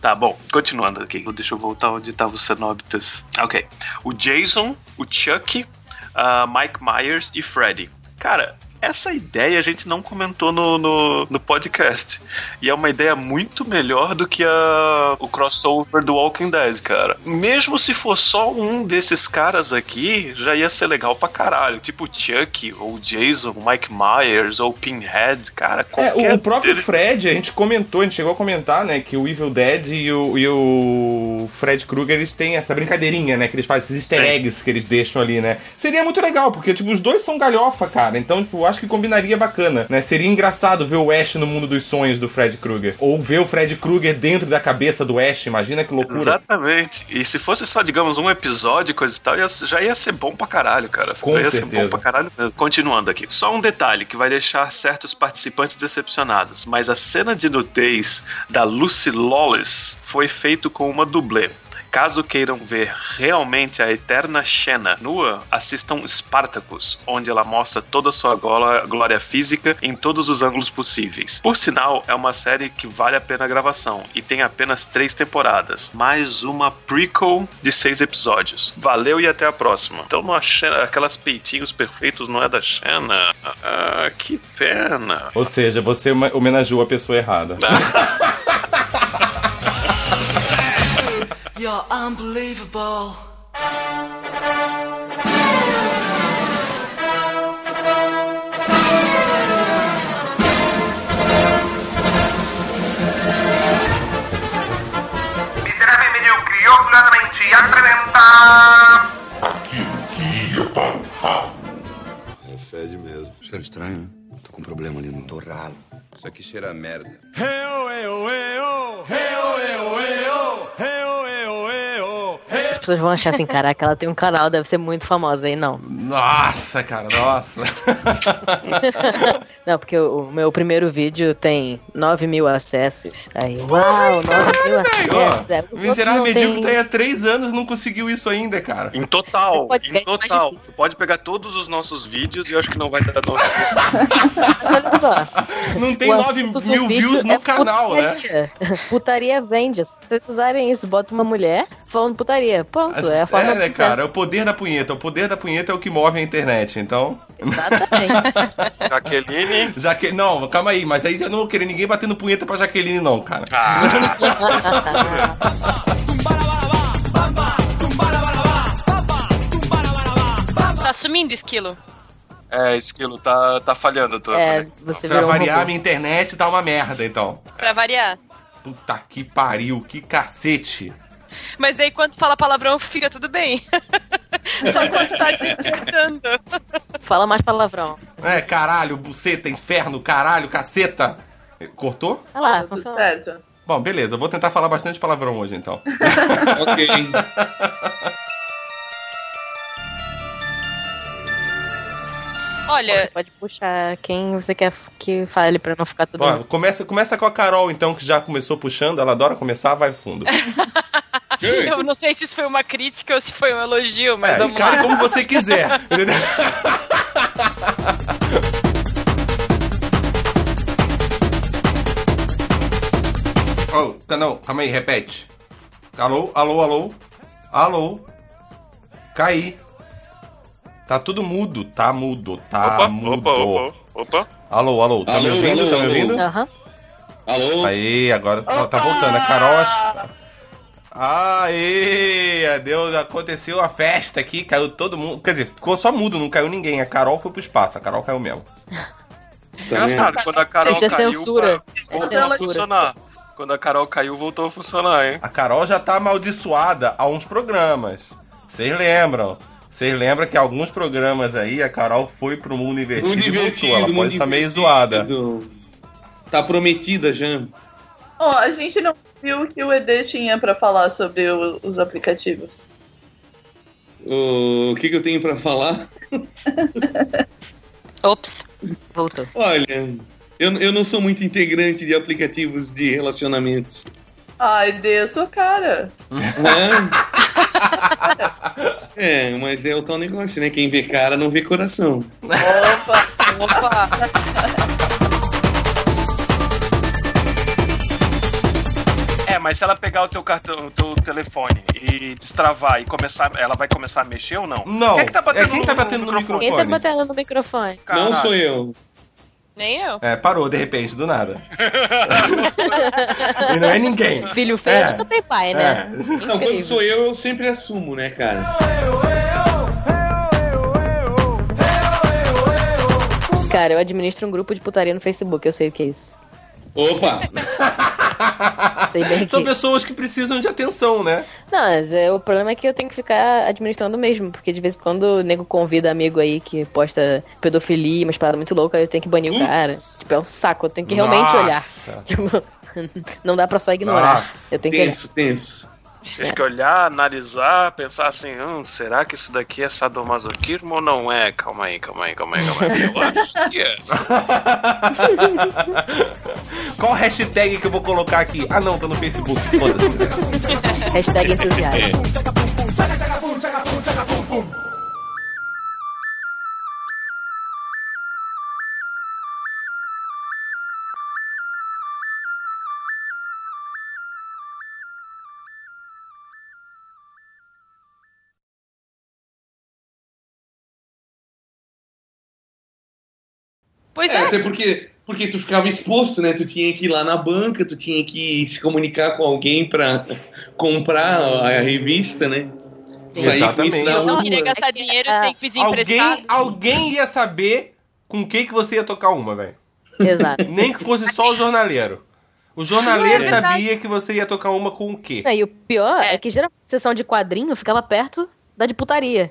Tá bom, continuando aqui. Deixa eu voltar onde estavam os Cenobitas. Ok. O Jason, o Chuck, ah, Mike Myers e Freddy. Cara. Essa ideia a gente não comentou no, no, no podcast. E é uma ideia muito melhor do que a, o crossover do Walking Dead, cara. Mesmo se for só um desses caras aqui, já ia ser legal pra caralho. Tipo Chuck, ou Jason, Mike Myers, ou Pinhead, cara. É, o, próprio deles- Fred, a gente comentou, a gente chegou a comentar, né, que o Evil Dead e o, e o Fred Krueger, eles têm essa brincadeirinha, né, que eles fazem, esses easter Sim. eggs que eles deixam ali, né. Seria muito legal, porque, tipo, os dois são galhofa, cara, então, tipo, acho que combinaria bacana, né. Seria engraçado ver o Ash no mundo dos sonhos do Fred Krueger, ou ver o Fred Krueger dentro da cabeça do Ash, imagina que loucura. Exatamente. E se fosse só, digamos, um episódio e coisa e tal, ia- já ia ser bom pra caralho, cara. Com ia ser certeza. bom pra caralho mesmo. Continuando aqui. Só um detalhe que vai deixar certos participantes decepcionados. Mas a cena de nudez da Lucy Lawless foi feito com uma dublê. Caso queiram ver realmente a eterna Xena nua, assistam Spartacus, onde ela mostra toda a sua glória, física em todos os ângulos possíveis. Por sinal, é uma série que vale a pena a gravação e tem apenas três temporadas, mais uma prequel de seis episódios. Valeu e até a próxima. Então, não Xena, aquelas peitinhos perfeitos não é da Xena. Ah, que pena. Ou seja, você home- homenageou a pessoa errada. You're unbelievable. Miserável Medíocre orgulhosamente apresenta... É fede mesmo. Cheiro estranho, né? Tô com um problema ali no torralo. Isso aqui cheira a merda. As pessoas vão achar assim, caraca, ela tem um canal, deve ser muito famosa aí, não. Nossa, cara, nossa. Não, porque o, o meu primeiro vídeo tem 9 mil acessos. Aí, uau, 9 mil acessos. É, Miserável Medíocre tá aí há três anos e não conseguiu isso ainda, cara. Em total, Pode em pegar mais total. Pode pegar todos os nossos vídeos e eu acho que não vai dar tão Olha só. Não tem O 9 assunto do mil views no é canal, né? putaria. Putaria vende. Se vocês usarem isso, bota uma mulher falando putaria. Pronto, é a forma é, de né, cara? É o poder da punheta. O poder da punheta é o que move a internet, então. Exatamente. Jaqueline. Jaque... Não, calma aí, mas aí eu não vou querer ninguém batendo punheta pra Jaqueline, não, cara. Tá sumindo, esquilo. É, Esquilo, tá, tá falhando. Tô, é, você Pra um variar, robô. minha internet tá uma merda, então. Pra variar. Puta que pariu, que cacete. Mas daí quando fala palavrão, fica tudo bem. Só quando tá digitando. Fala mais palavrão. É, caralho, buceta, inferno, caralho, caceta. Cortou? Olha lá, Tudo funciona. certo. Bom, beleza, vou tentar falar bastante palavrão hoje, então. Ok. Olha, Pode puxar quem você quer que fale pra não ficar tudo. Bom, começa, começa com a Carol, então, que já começou puxando, ela adora começar, vai fundo. eu não sei se isso foi uma crítica ou se foi um elogio, mas É, vamos encare lá. como você quiser. entendeu? oh, tá, não, calma aí, repete. Alô, alô, alô, alô. Caí. Tá tudo mudo, tá mudo, tá Opa, mudo. opa, opa, opa. Alô, alô, tá me Alô, ouvindo? alô, tá me ouvindo? Aham. Alô? Aí, agora ó, tá voltando. A Carol. Aê! Deus, aconteceu a festa aqui, caiu todo mundo. Quer dizer, ficou só mudo, não caiu ninguém. A Carol foi pro espaço, a Carol caiu mesmo. Tá Engraçado, quando a Carol Isso é caiu, censura. pra- É voltou a censura. funcionar. Quando a Carol caiu, voltou a funcionar, hein? A Carol já tá amaldiçoada há uns programas. Vocês lembram? Vocês lembram que alguns programas aí a Carol foi pro mundo invertido, Mundo e voltou. invertido, Ela pode estar meio invertido. zoada. Tá prometida já. Ó, a gente não viu o que o ED tinha pra falar sobre o- os aplicativos. O que, que eu tenho pra falar? Ops. Voltou. Olha, eu, eu não sou muito integrante de aplicativos de relacionamentos. Ah, ED, eu sou cara. É, mas é o tal negócio, né? Quem vê cara não vê coração. Opa, opa. É, mas se ela pegar o teu cartão, o teu telefone e destravar e começar, ela vai começar a mexer ou não? Não. Quem é que tá batendo É quem tá batendo no microfone? Quem tá batendo no microfone? Não sou eu. Nem eu. É, parou de repente, do nada. e não é ninguém. Filho feio É. nunca tem pai, né? Não, quando sou eu, eu sempre assumo, né, cara? Cara, eu administro um grupo de putaria no Facebook, eu sei o que é isso. Opa! Sei bem São que... pessoas que precisam de atenção, né? Não, mas é, o problema é que eu tenho que ficar administrando mesmo, porque de vez em quando o nego convida amigo aí que posta pedofilia, umas paradas muito loucas, eu tenho que banir o cara. Tipo, é um saco, eu tenho que realmente olhar. Nossa. Tipo, não dá pra só ignorar. Nossa, eu tenho tenso, que tenso. Tem que olhar, analisar, pensar assim, hum, será que isso daqui é sadomasoquismo ou não é? Calma aí, calma aí, calma aí, calma aí. Eu acho que é. Qual hashtag que eu vou colocar aqui? Ah, não, tá no Facebook. Foda-se. Hashtag entusiasmo. Pois É, até porque, porque tu ficava exposto, né? Tu tinha que ir lá na banca, tu tinha que se comunicar com alguém pra comprar a revista, né? Sair com isso na não queria gastar dinheiro, Ah. tinha que pedir Alguém, emprestado. alguém ia saber com que que você ia tocar uma, velho. Exato. Nem que fosse só o jornaleiro. O jornaleiro É sabia que você ia tocar uma com o quê? E o pior é. que geralmente a sessão de quadrinho ficava perto da de putaria.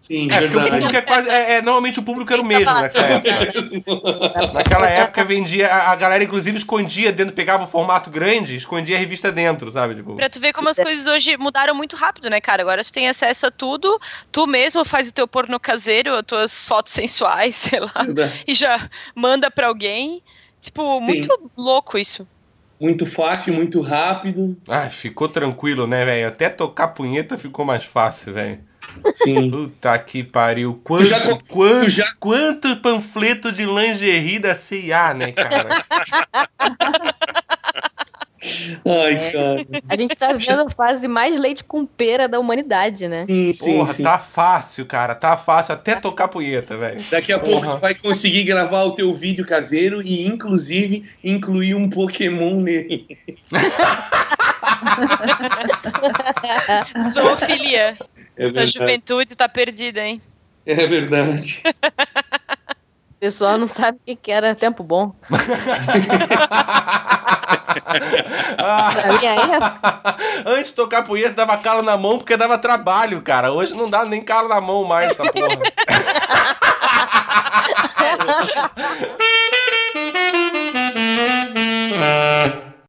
Sim, É, porque o público é quase. É, é, normalmente o público era o mesmo nessa época. Naquela época vendia. A, a galera, inclusive, escondia dentro, pegava o formato grande, escondia a revista dentro, sabe? Tipo, Pra tu ver como as coisas hoje mudaram muito rápido, né, cara? Agora tu tem acesso a tudo, tu mesmo faz o teu porno caseiro, as tuas fotos sensuais, sei lá, e já manda pra alguém. Tipo, muito louco isso. Muito fácil, muito rápido. Ah, ficou tranquilo, né, velho? Até tocar punheta ficou mais fácil, velho. Sim. Puta que pariu. Quanto, já quanto, quanto panfleto de lingerie da CIA, né, cara? Ai, É. cara. A gente tá vendo a fase mais leite com pera da humanidade, né? Sim, sim, Porra, sim. tá fácil, cara. Tá fácil até tocar punheta, velho. Daqui a pouco Porra. tu vai conseguir gravar o teu vídeo caseiro e, inclusive, incluir um Pokémon nele. Zoofilia. É a juventude está perdida, hein? É verdade. O pessoal não sabe o que era tempo bom. É- Antes tocar punheta, dava calo na mão porque dava trabalho, cara. Hoje não dá nem calo na mão mais essa porra.